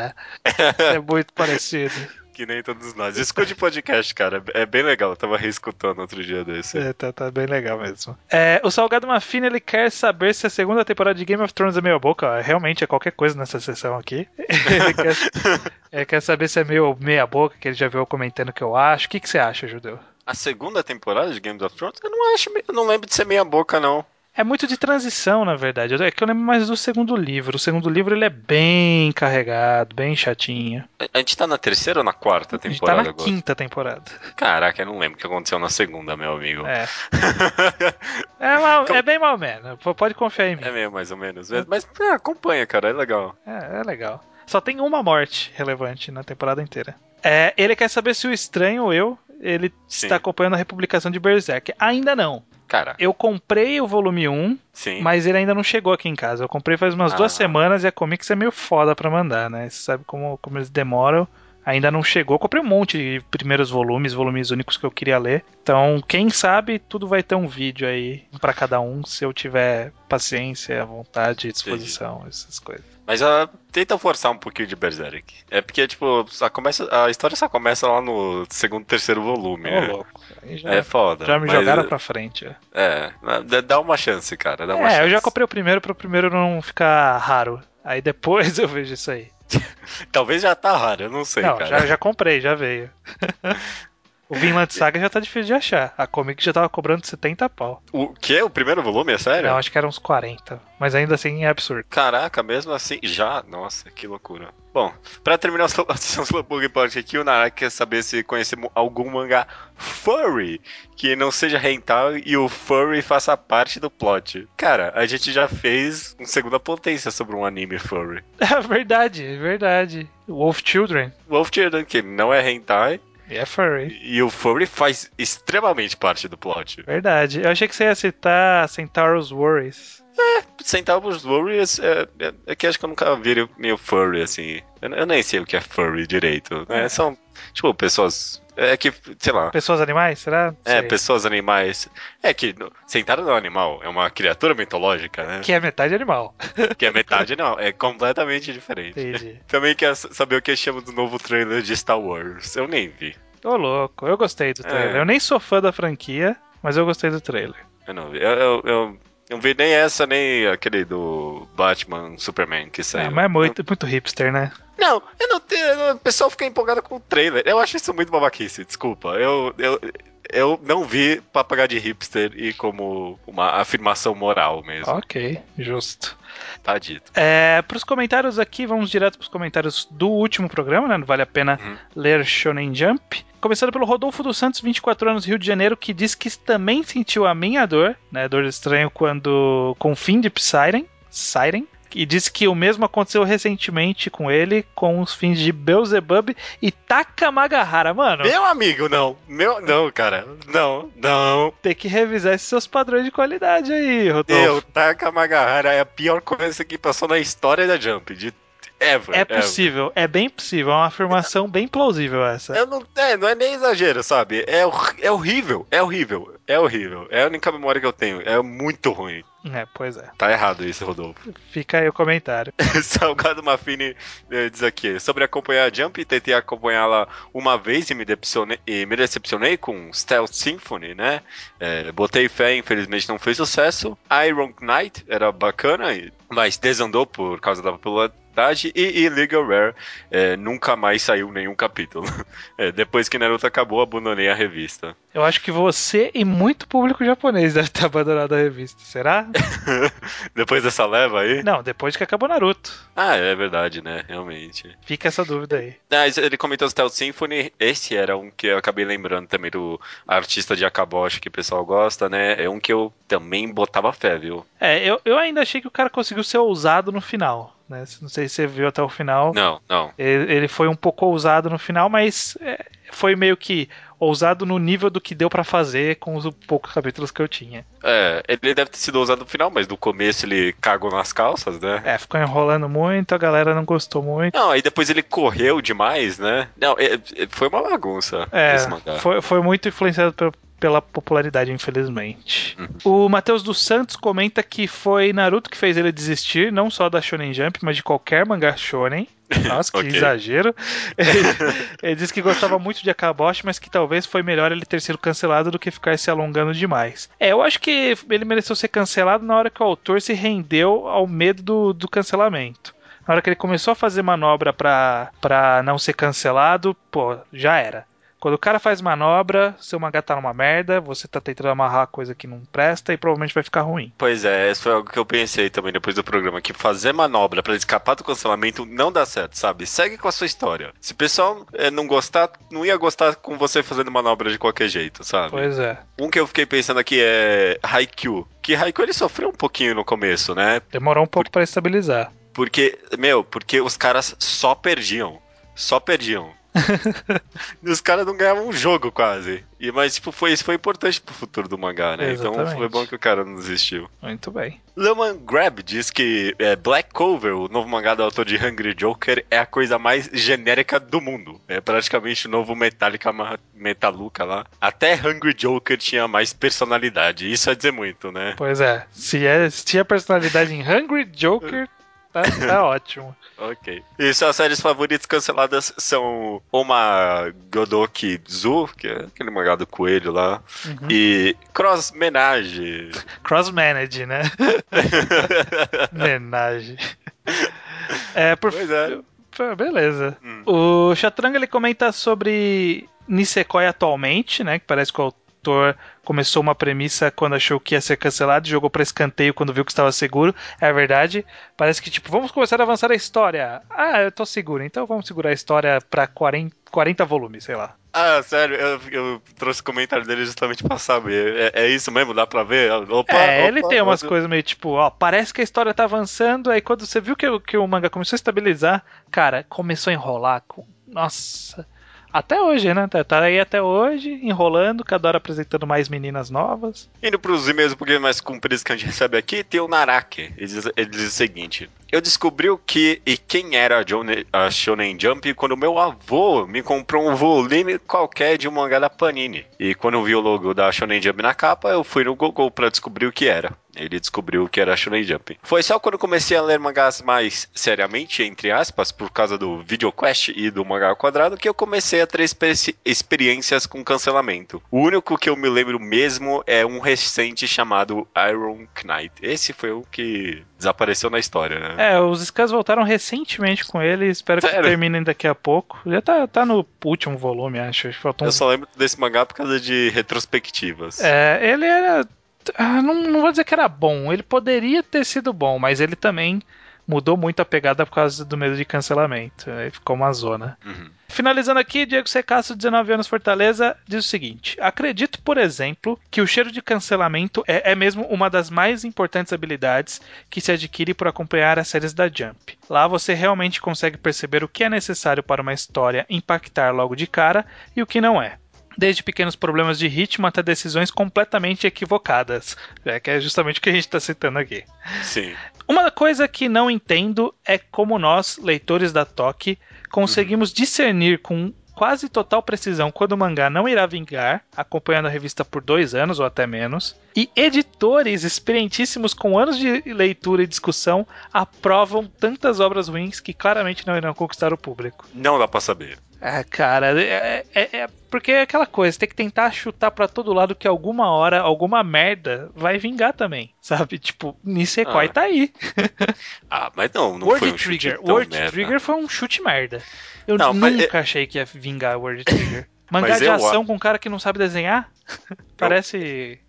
É muito parecido. Que nem todos nós. Escute podcast, cara. É bem legal. Eu tava reescutando outro dia desse. É, tá, tá bem legal mesmo. É, o Salgado Mafina ele quer saber se a segunda temporada de Game of Thrones é meio boca. Realmente é qualquer coisa nessa sessão aqui. ele, quer, ele quer saber se é meio meia boca, que ele já viu comentando o que eu acho. O que, que você acha, Judeu? A segunda temporada de Game of Thrones, eu não acho, eu não lembro de ser meia boca, não. É muito de transição, na verdade. É que eu lembro mais do segundo livro. O segundo livro ele é bem carregado, bem chatinho. A- gente tá na terceira ou na quarta A gente tá temporada na agora? quinta temporada. Caraca, eu não lembro o que aconteceu na segunda, meu amigo. É. É, mal- é bem mal menos. Pode confiar em mim. É meio mais ou menos. Mas é, acompanha, cara, é legal. É, é legal. Só tem uma morte relevante na temporada inteira. É, ele quer saber se o estranho, eu, ele Sim. está acompanhando a republicação de Berserk. Ainda não. Cara, Eu comprei o volume 1, sim. mas ele ainda não chegou aqui em casa. Eu comprei faz umas Ah. duas semanas e a Comics é meio foda pra mandar, né? Você sabe como, como eles demoram. Ainda não chegou. Eu comprei um monte de primeiros volumes, volumes únicos que eu queria ler. Então, quem sabe, tudo vai ter um vídeo aí pra cada um, se eu tiver paciência, vontade, disposição, essas coisas. Mas ela tenta forçar um pouquinho de Berserk. É porque, tipo, só começa, a história só começa lá no segundo, terceiro volume. Ô, né? louco. Já, É foda. já me mas, jogaram pra frente. ó. É, dá- uma chance, cara. Dá uma É, chance. eu já comprei o primeiro para o primeiro não ficar raro. Aí depois eu vejo isso aí. Talvez já tá raro, eu não sei, não, cara. já, já comprei, já veio. o Vinland Saga já tá difícil de achar. A Comic já tava cobrando 70 pau. O que? O primeiro volume, é sério? Não, acho que eram uns 40. Mas ainda assim é absurdo. Caraca, mesmo assim, já? Nossa, que loucura. Bom, pra terminar a sessão Slowpoke Podcast aqui, o Naraki quer saber se conhece mo- algum mangá furry que não seja hentai e o furry faça parte do plot. Cara, a gente já fez um segunda potência sobre um anime furry. É verdade, é verdade. Wolf Children. Wolf Children, que não é hentai, E é furry. e o furry faz extremamente parte do plot. Verdade. Eu achei que você ia citar Centauros Worries. Centavos Warriors é, é, é que acho que eu nunca vi meio furry, assim. Eu, eu nem sei o que é furry direito. Né? É. São, tipo, pessoas. É que, sei lá. Pessoas animais, será? É, sei. pessoas animais. É que no- Sentaro não é um animal, é uma criatura mitológica, né? Que é metade animal. Que é metade não, é completamente diferente. Entendi. Também quer saber o que chama do novo trailer de Star Wars. Eu nem vi. Ô, louco. Eu gostei do trailer. É. Eu nem sou fã da franquia, mas eu gostei do trailer. Eu não vi. Eu, eu, eu não vi nem essa, nem aquele do Batman Superman que saiu. Ah, mas é muito, muito hipster, né? Não, eu não tenho. O pessoal fica empolgado com o trailer. Eu acho isso muito babaquice, desculpa. Eu, eu, eu não vi pra pagar de hipster e como uma afirmação moral mesmo. Ok, justo. Tá dito. É, pros comentários aqui, vamos direto pros comentários do último programa, né? Não vale a pena Uhum. ler Shonen Jump. Começando pelo Rodolfo dos Santos, 24 anos, Rio de Janeiro, que diz que também sentiu a minha dor, né? Dor estranho quando. com o fim de Siren. Siren. E disse que o mesmo aconteceu recentemente com ele, com os fins de Beelzebub e Takamagahara. Mano, Meu amigo, não. Meu, não, cara. Não, não. tem que revisar esses seus padrões de qualidade aí, Rodolfo. Eu, Takamagahara é a pior coisa que passou na história da Jump. De ever. É ever. possível, é bem possível, é uma afirmação bem plausível essa. Eu não, é, não é nem exagero, sabe? É, é horrível, é horrível, é horrível. É a única memória que eu tenho. É muito ruim. É, pois é. Tá errado isso, Rodolfo. Fica aí o comentário. Salgado Mafini eh, diz aqui: sobre acompanhar a Jump, tentei acompanhá-la uma vez e me, decepcionei, e me decepcionei com Stealth Symphony, né? Eh, botei fé, infelizmente não fez sucesso. Iron Knight era bacana, mas desandou por causa da popularidade. e Illegal Rare é, nunca mais saiu nenhum capítulo. É, depois que Naruto acabou, abandonei a revista. Eu acho que você e muito público japonês deve ter abandonado a revista. Será? depois dessa leva aí? Não, depois que acabou Naruto. Ah, é verdade, né? Realmente. Fica essa dúvida aí. Ah, ele comentou Stealth Symphony. Esse era um que eu acabei lembrando também do artista de Akaboshi que o pessoal gosta, né? É um que eu também botava fé, viu? É, eu, eu ainda achei que o cara conseguiu ser ousado no final. Né? Não sei se você viu até o final. Não, não. Ele, ele foi um pouco ousado no final, mas é, foi meio que ousado no nível do que deu para fazer com os poucos capítulos que eu tinha. É, ele deve ter sido ousado no final, mas no começo ele cagou nas calças, né? É, ficou enrolando muito, a galera não gostou muito. Não, aí depois ele correu demais, né? Não, é, é, foi uma bagunça é, esse mangá. Foi, foi muito influenciado pelo pela popularidade, infelizmente. Uhum. O Matheus dos Santos comenta que foi Naruto que fez ele desistir, não só da Shonen Jump, mas de qualquer mangá shonen. Nossa, que okay. exagero. Ele, disse que gostava muito de Akaboshi, mas que talvez foi melhor ele ter sido cancelado do que ficar se alongando demais. É, eu acho que ele mereceu ser cancelado na hora que o autor se rendeu ao medo do, do cancelamento. Na hora que ele começou a fazer manobra pra, pra não ser cancelado, pô, já era. Quando o cara faz manobra, seu mangá tá numa merda, você tá tentando amarrar coisa que não presta e provavelmente vai ficar ruim. Pois é, isso foi algo que eu pensei também depois do programa, que fazer manobra para escapar do cancelamento não dá certo, sabe? Segue com a sua história. Se o pessoal é, não gostar, não ia gostar com você fazendo manobra de qualquer jeito, sabe? Pois é. Um que eu fiquei pensando aqui é Haikyuu. Que Haikyuu ele sofreu um pouquinho no começo, né? Demorou um pouco Por... para estabilizar. Porque, meu, porque os caras só perdiam. Só perdiam. os caras não ganhavam um jogo quase. E, mas, tipo, foi, isso foi importante pro futuro do mangá, né? Então, Exatamente. Então foi bom que o cara não desistiu. Muito bem. Leman Grab diz que é, Black Cover, o novo mangá do autor de Hungry Joker, é a coisa mais genérica do mundo. É praticamente o novo Metallica Metaluca lá. Até Hungry Joker tinha mais personalidade. Isso é dizer muito, né? Pois é. Se, é, se tinha personalidade em Hungry Joker, Tá, tá ótimo. ok. E suas séries favoritas canceladas são Uma Godoki Zu, que é aquele mangá do coelho lá, uhum. e Cross Menage. Cross Manage, né? Menage. É, por... Pois é. Beleza. Hum. O Chatranga ele comenta sobre Nisekoi atualmente, né? Que parece que o autor começou uma premissa quando achou que ia ser cancelado, jogou para escanteio quando viu que estava seguro. É verdade. Parece que, tipo, vamos começar a avançar a história. Ah, eu tô seguro, então vamos segurar a história pra 40, 40 volumes, sei lá. Ah, sério, eu, eu trouxe comentário dele justamente pra saber. É, é isso mesmo? Dá pra ver? Opa, é, opa, ele tem umas coisas meio tipo, ó, parece que a história tá avançando, aí quando você viu que, que o manga começou a estabilizar, cara, começou a enrolar. Com... Nossa. Até hoje, né? Tá, tá aí até hoje, enrolando, cada hora apresentando mais meninas novas. Indo pros e-mails um pouquinho mais compridos que a gente recebe aqui, tem o Narake. Ele diz, ele diz o seguinte: Eu descobri o que e quem era a, Johnny, a Shonen Jump quando meu avô me comprou um volume qualquer de um mangá da Panini. E quando eu vi o logo da Shonen Jump na capa, eu fui no Google para descobrir o que era. Ele descobriu que era Shonen Jump. Foi só quando comecei a ler mangás mais seriamente, entre aspas, por causa do VideoQuest e do Mangá ao Quadrado, que eu comecei a ter experiências com cancelamento. O único que eu me lembro mesmo é um recente chamado Iron Knight. Esse foi o que desapareceu na história, né? É, os scans voltaram recentemente com ele, espero Sério? que terminem daqui a pouco. Já tá, tá no último volume, acho. Eu só lembro desse mangá por causa de retrospectivas. É, ele era ah, não, não vou dizer que era bom. Ele poderia ter sido bom, mas ele também mudou muito a pegada por causa do medo de cancelamento. Aí ficou uma zona. Uhum. Finalizando aqui, Diego Secasso, 19 anos, Fortaleza, diz o seguinte: Acredito, por exemplo, que o cheiro de cancelamento é, é mesmo uma das mais importantes habilidades que se adquire por acompanhar as séries da Jump. Lá você realmente consegue perceber o que é necessário para uma história impactar logo de cara e o que não é desde pequenos problemas de ritmo até decisões completamente equivocadas. É que é justamente o que a gente está citando aqui. Sim. Uma coisa que não entendo é como nós, leitores da Toque, conseguimos uhum. discernir com quase total precisão quando o mangá não irá vingar, acompanhando a revista por dois anos ou até menos, e editores experientíssimos com anos de leitura e discussão aprovam tantas obras ruins que claramente não irão conquistar o público. Não dá para saber. É, cara, é, é, é, porque é aquela coisa, tem que tentar chutar para todo lado que alguma hora, alguma merda vai vingar também, sabe? Tipo, Nisekoi ah. tá aí. ah, mas não, não World foi um Trigger. chute World merda. Trigger foi um chute merda. Eu não, nunca é- achei que ia vingar World Trigger. Mangá de ação com um cara que não sabe desenhar? Parece.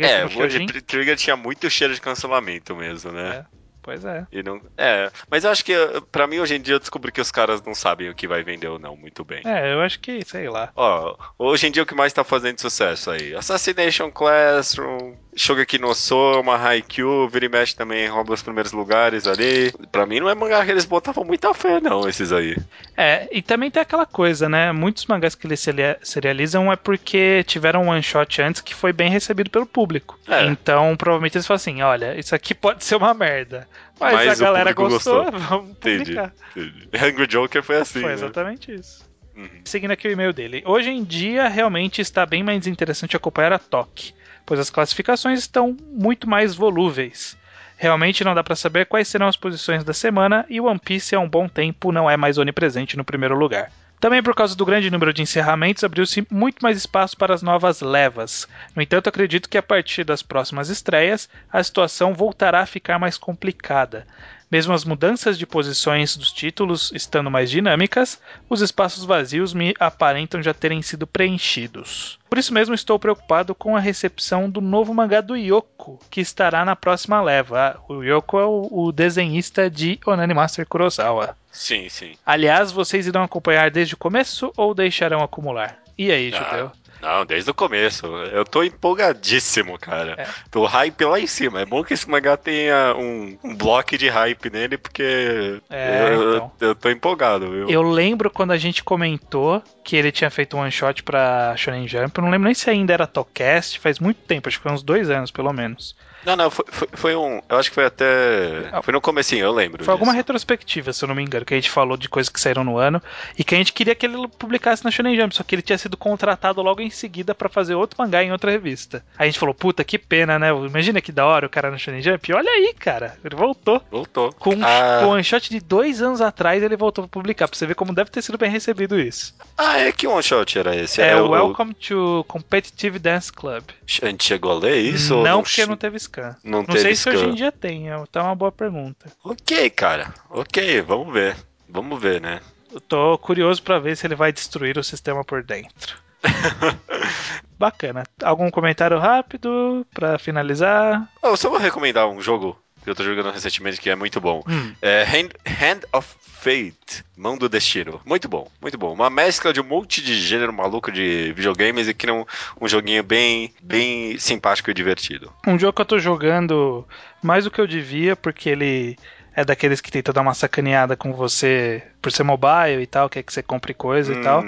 É, o World Trigger tinha muito cheiro de cancelamento mesmo, né? É. Pois é. E não, é, mas eu acho que para mim hoje em dia eu descobri que os caras não sabem o que vai vender ou não muito bem. É, eu acho que, sei lá. Ó, hoje em dia o que mais tá fazendo sucesso aí? Assassination Classroom, Shogeki no Soma, Haikyuu, Vira e Mexe também rouba os primeiros lugares ali. Pra mim não é mangá que eles botavam muita fé não, esses aí. É, e também tem aquela coisa, né? Muitos mangás que eles serializam é porque tiveram um one shot antes que foi bem recebido pelo público. É. Então, provavelmente eles falam assim, olha, isso aqui pode ser uma merda. Mas, Mas a galera gostou, gostou, vamos publicar. Entendi, entendi. Hungry Joker foi assim. Foi né? exatamente isso. Uhum. Seguindo aqui o e-mail dele. Hoje em dia, realmente está bem mais interessante acompanhar a TOC, pois as classificações estão muito mais volúveis. Realmente não dá para saber quais serão as posições da semana e o One Piece há um bom tempo não é mais onipresente no primeiro lugar. Também por causa do grande número de encerramentos, abriu-se muito mais espaço para as novas levas. No entanto, acredito que a partir das próximas estreias, a situação voltará a ficar mais complicada. Mesmo as mudanças de posições dos títulos estando mais dinâmicas, os espaços vazios me aparentam já terem sido preenchidos. Por isso mesmo estou preocupado com a recepção do novo mangá do Yoko, que estará na próxima leva. O Yoko é o, desenhista de Onani Master Kurosawa. Sim, sim. Aliás, vocês irão acompanhar desde o começo ou deixarão acumular? E aí, ah, Judeu? Não, desde o começo. Eu tô empolgadíssimo, cara. É. Tô hype lá em cima. É bom que esse mangá tenha um, um bloco de hype nele, porque é, eu, então. eu, tô empolgado, viu? Eu lembro quando a gente comentou que ele tinha feito um one shot pra Shonen Jump. Eu não lembro nem se ainda era Talkcast, faz muito tempo, acho que foi uns dois anos pelo menos. Não, não, foi, foi, foi, um. Eu acho que foi até. Foi no comecinho, eu lembro. Foi disso. alguma retrospectiva, se eu não me engano, que a gente falou de coisas que saíram no ano e que a gente queria que ele publicasse na Shonen Jump, só que ele tinha sido contratado logo em seguida para fazer outro mangá em outra revista. Aí a gente falou, puta, que pena, né? Imagina que da hora o cara na Shonen Jump. Olha aí, cara, ele voltou. Voltou. Com, ah. com um one shot de dois anos atrás, ele voltou pra publicar, pra você ver como deve ter sido bem recebido isso. Ah, é que one shot era esse? É, é o Welcome to Competitive Dance Club. A gente chegou a ler isso? Não, não porque não teve scan. Não, não sei se hoje em dia tem, é tá uma boa pergunta. Ok, cara. Ok, vamos ver. Vamos ver, né? Eu tô curioso para ver se ele vai destruir o sistema por dentro. Bacana. Algum comentário rápido para finalizar? Oh, só vou recomendar um jogo que eu tô jogando recentemente que é muito bom. Hum. É Hand, Hand of Fate, Mão do Destino. Muito bom, muito bom. Uma mescla de um monte de gênero maluco de videogames e cria um, um joguinho bem, bem simpático e divertido. Um jogo que eu tô jogando mais do que eu devia, porque ele é daqueles que tenta dar uma sacaneada com você por ser mobile e tal, quer que você compre coisa hum. e tal.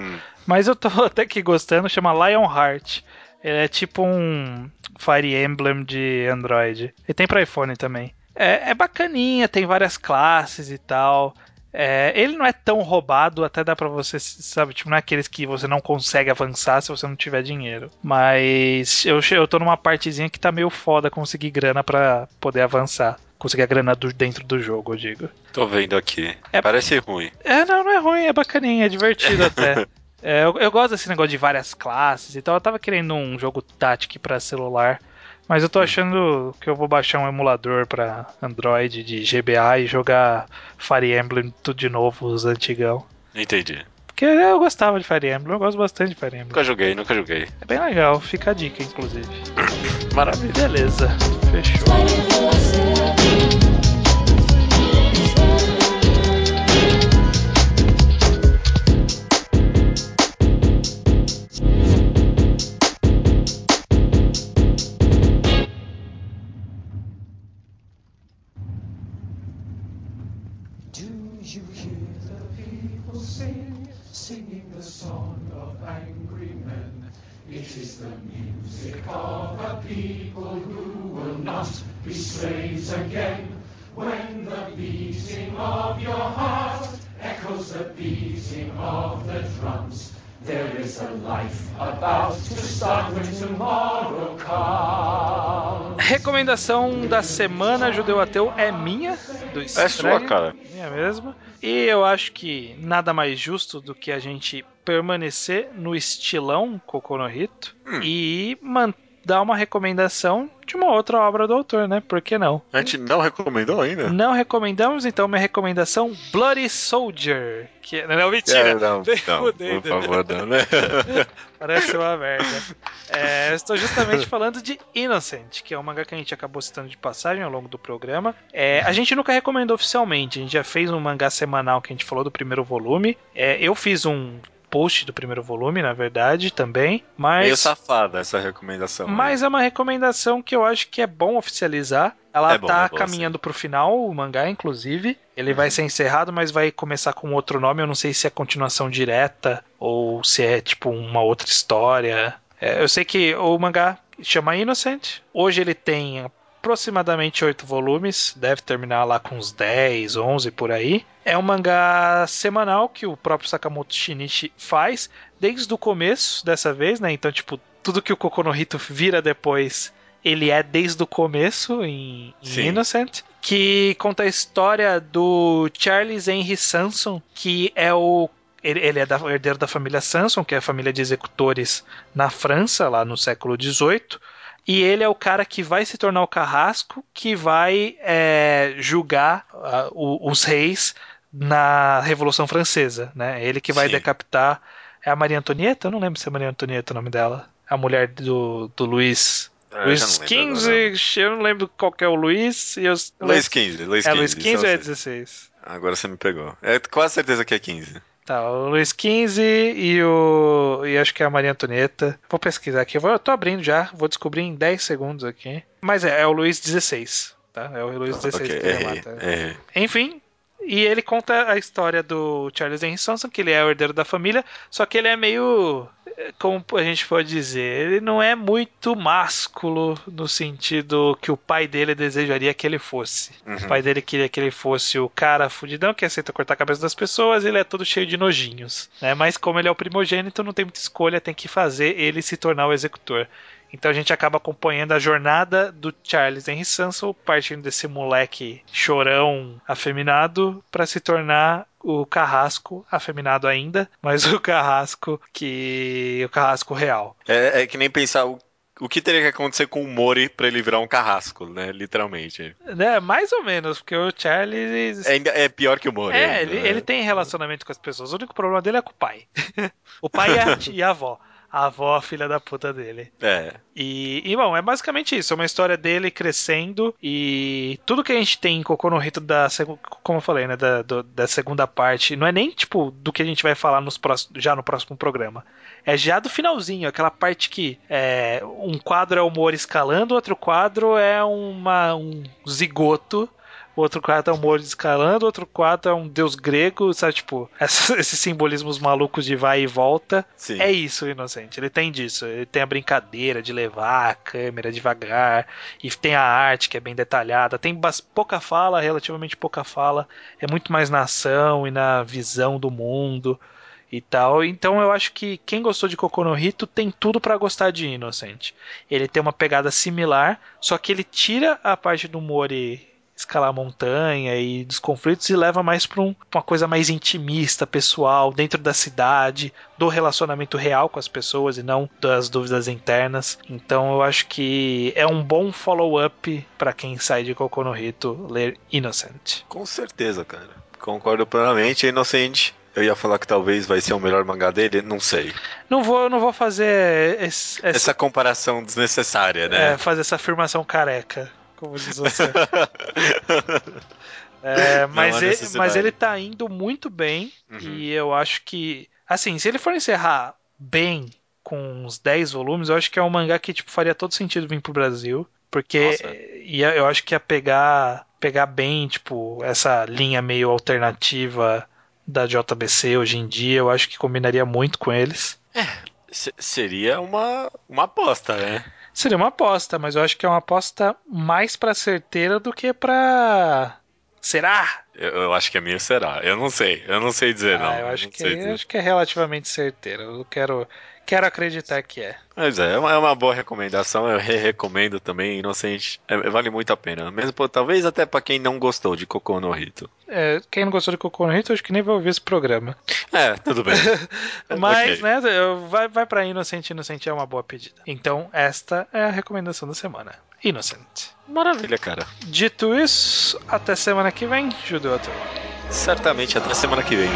Mas eu tô até que gostando, chama Lionheart. Ele é tipo um Fire Emblem de Android. E tem para iPhone também. É, é bacaninha, tem várias classes e tal. É, ele não é tão roubado, até dá pra você, sabe, tipo, não é aqueles que você não consegue avançar se você não tiver dinheiro. Mas eu, eu tô numa partezinha que tá meio foda conseguir grana para poder avançar. Conseguir a grana do, dentro do jogo, eu digo. Tô vendo aqui. É, Parece ruim. É, não, não é ruim, é bacaninha, é divertido até. É, eu, eu, gosto desse negócio de várias classes e tal. Eu tava querendo um jogo tático para celular. Mas eu tô achando que eu vou baixar um emulador para Android de GBA e jogar Fire Emblem tudo de novo, os antigão. Entendi. Porque eu gostava de Fire Emblem, eu gosto bastante de Fire Emblem. Nunca joguei, nunca joguei. É bem legal, fica a dica, inclusive. Maravilha. Beleza, fechou. It is the music of a people who will not be slaves again. When the beating of your heart echoes the beating of the drums, there is a life about to start when tomorrow comes. Recomendação da semana Judeu Ateu é minha, do Estranho. É sua, cara. Minha mesmo. E eu acho que nada mais justo do que a gente permanecer no estilão Kokonohito Hum. e man- dar uma recomendação de uma outra obra do autor, né? Por que não? A gente não recomendou ainda? Não recomendamos, então minha recomendação Bloody Soldier. Que... Não, mentira. É, não, não, por favor, não, né? Parece uma merda. É, estou justamente falando de Innocent, que é um mangá que a gente acabou citando de passagem ao longo do programa. É, a gente nunca recomendou oficialmente, a gente já fez um mangá semanal que a gente falou do primeiro volume. É, eu fiz um post do primeiro volume, na verdade, também. Mas. Meio safada essa recomendação. né? Mas é uma recomendação que eu acho que é bom oficializar. Ela É bom, tá é bom, caminhando pro final, o mangá, inclusive. Ele Uhum. vai ser encerrado, mas vai começar com outro nome. Eu não sei se é continuação direta ou se é tipo uma outra história. É, eu sei que o mangá chama Innocent. Hoje ele tem aproximadamente oito volumes. Deve terminar lá com uns 10, 11 por aí. É um mangá semanal que o próprio Sakamoto Shinichi faz desde o começo dessa vez, né? Então, tipo, tudo que o Kokonohito vira depois, ele é desde o começo em, em. Innocent, que conta a história do Charles Henry Sanson, que é o ele, ele é da, herdeiro da família Sanson, que é a família de executores na França, lá no século XVIII. E ele é o cara que vai se tornar o carrasco, que vai é, julgar ah, o- os reis na Revolução Francesa, né? Ele que vai Sim. decapitar. É a Maria Antonieta? Eu não lembro se é Maria Antonieta o nome dela. A mulher do, do Luiz. Ah, eu Luiz XV, eu não lembro qual é o Luiz. E não. Luiz 15, Luiz 15. é Luiz 15 ou é isso eu sei. 16? Agora você me pegou. É quase certeza que é 15. Tá, o Luiz 15 e o. E acho que é a Maria Antonieta. Vou pesquisar aqui. Eu, vou, eu tô abrindo já, vou descobrir em 10 segundos aqui. Mas é, é o Luiz 16. Tá? É o Luiz 16 ok, que errei, mata. errei. Enfim, e ele conta a história do Charles Henry Sanson, que ele é o herdeiro da família, só que ele é meio. eh, Como a gente pode dizer, ele não é muito másculo no sentido que o pai dele desejaria que ele fosse. Uhum. O pai dele queria que ele fosse o cara fudidão que aceita cortar a cabeça das pessoas, ele é todo cheio de nojinhos. Né? Mas como ele é o primogênito, não tem muita escolha, tem que fazer ele se tornar o executor. Então a gente acaba acompanhando a jornada do Charles Henry Sanson, partindo desse moleque chorão afeminado para se tornar o carrasco afeminado ainda, mas o carrasco que o carrasco real. É, é que nem pensar o, o que teria que acontecer com o Mori pra ele virar um carrasco, né? Literalmente. Né? Mais ou menos, porque o Charles É, é pior que o Mori. É, ele, né? ele tem relacionamento com as pessoas. O único problema dele é com o pai. o pai e a, e a avó. A avó, a filha da puta dele. É. E, e, bom, é basicamente isso. É uma história dele crescendo e tudo que a gente tem em Cocô no Rito da, como eu falei, né, da, do- da segunda parte, não é nem, tipo, do que a gente vai falar nos próximos, já no próximo programa. É já do finalzinho, aquela parte que é, um quadro é o Moro escalando, outro quadro é uma, um zigoto, outro quadro é um Moro escalando, outro quadro é um deus grego, sabe, tipo, esses simbolismos malucos de vai e volta. Sim. É isso, Inocente. Ele tem disso. Ele tem a brincadeira de levar a câmera devagar. E tem a arte que é bem detalhada. Tem pouca fala, relativamente pouca fala. É muito mais na ação e na visão do mundo e tal. Então eu acho que quem gostou de Cocô no Rito tem tudo pra gostar de Inocente. Ele tem uma pegada similar, só que ele tira a parte do Mori escalar a montanha e dos conflitos e leva mais pra um- uma coisa mais intimista, pessoal, dentro da cidade, do relacionamento real com as pessoas e não das dúvidas internas. Então eu acho que é um bom follow-up pra quem sai de Cocô no Rito ler Innocent. Com certeza, cara. Concordo plenamente. Inocente. Eu ia falar que talvez vai ser o melhor mangá dele, não sei. Não vou, não vou fazer esse- essa, Essa comparação desnecessária, é, né? fazer essa afirmação careca, como diz você. É, mas, há ele, mas ele tá indo muito bem Uhum. e eu acho que, assim, se ele for encerrar bem com uns 10 volumes, eu acho que é um mangá que tipo, faria todo sentido vir pro Brasil, porque Nossa. ia, eu acho que ia pegar, pegar bem, tipo, essa linha meio alternativa da JBC hoje em dia, eu acho que combinaria muito com eles. Se- seria uma, uma aposta, né? Seria uma aposta, mas eu acho que é uma aposta mais pra certeira do que pra. Será? Eu, eu acho que a minha será. Eu não sei. Eu não sei dizer, não. Ah, eu acho não que, eu acho que é relativamente certeiro. Eu quero, quero acreditar que é. Mas é, é uma, é uma boa recomendação, eu re-recomendo também, Inocente, é, vale muito a pena. Mesmo, pô, talvez até pra quem não gostou de Cocô no Rito. É, quem não gostou de Cocô no Rito, acho que nem vai ouvir esse programa. É, tudo bem. Mas, Ok. né, vai, vai pra Inocente, Inocente é uma boa pedida. Então, esta é a recomendação da semana. Innocent. Maravilha, cara. Dito isso, até semana que vem, Judeu. Certamente até semana que vem.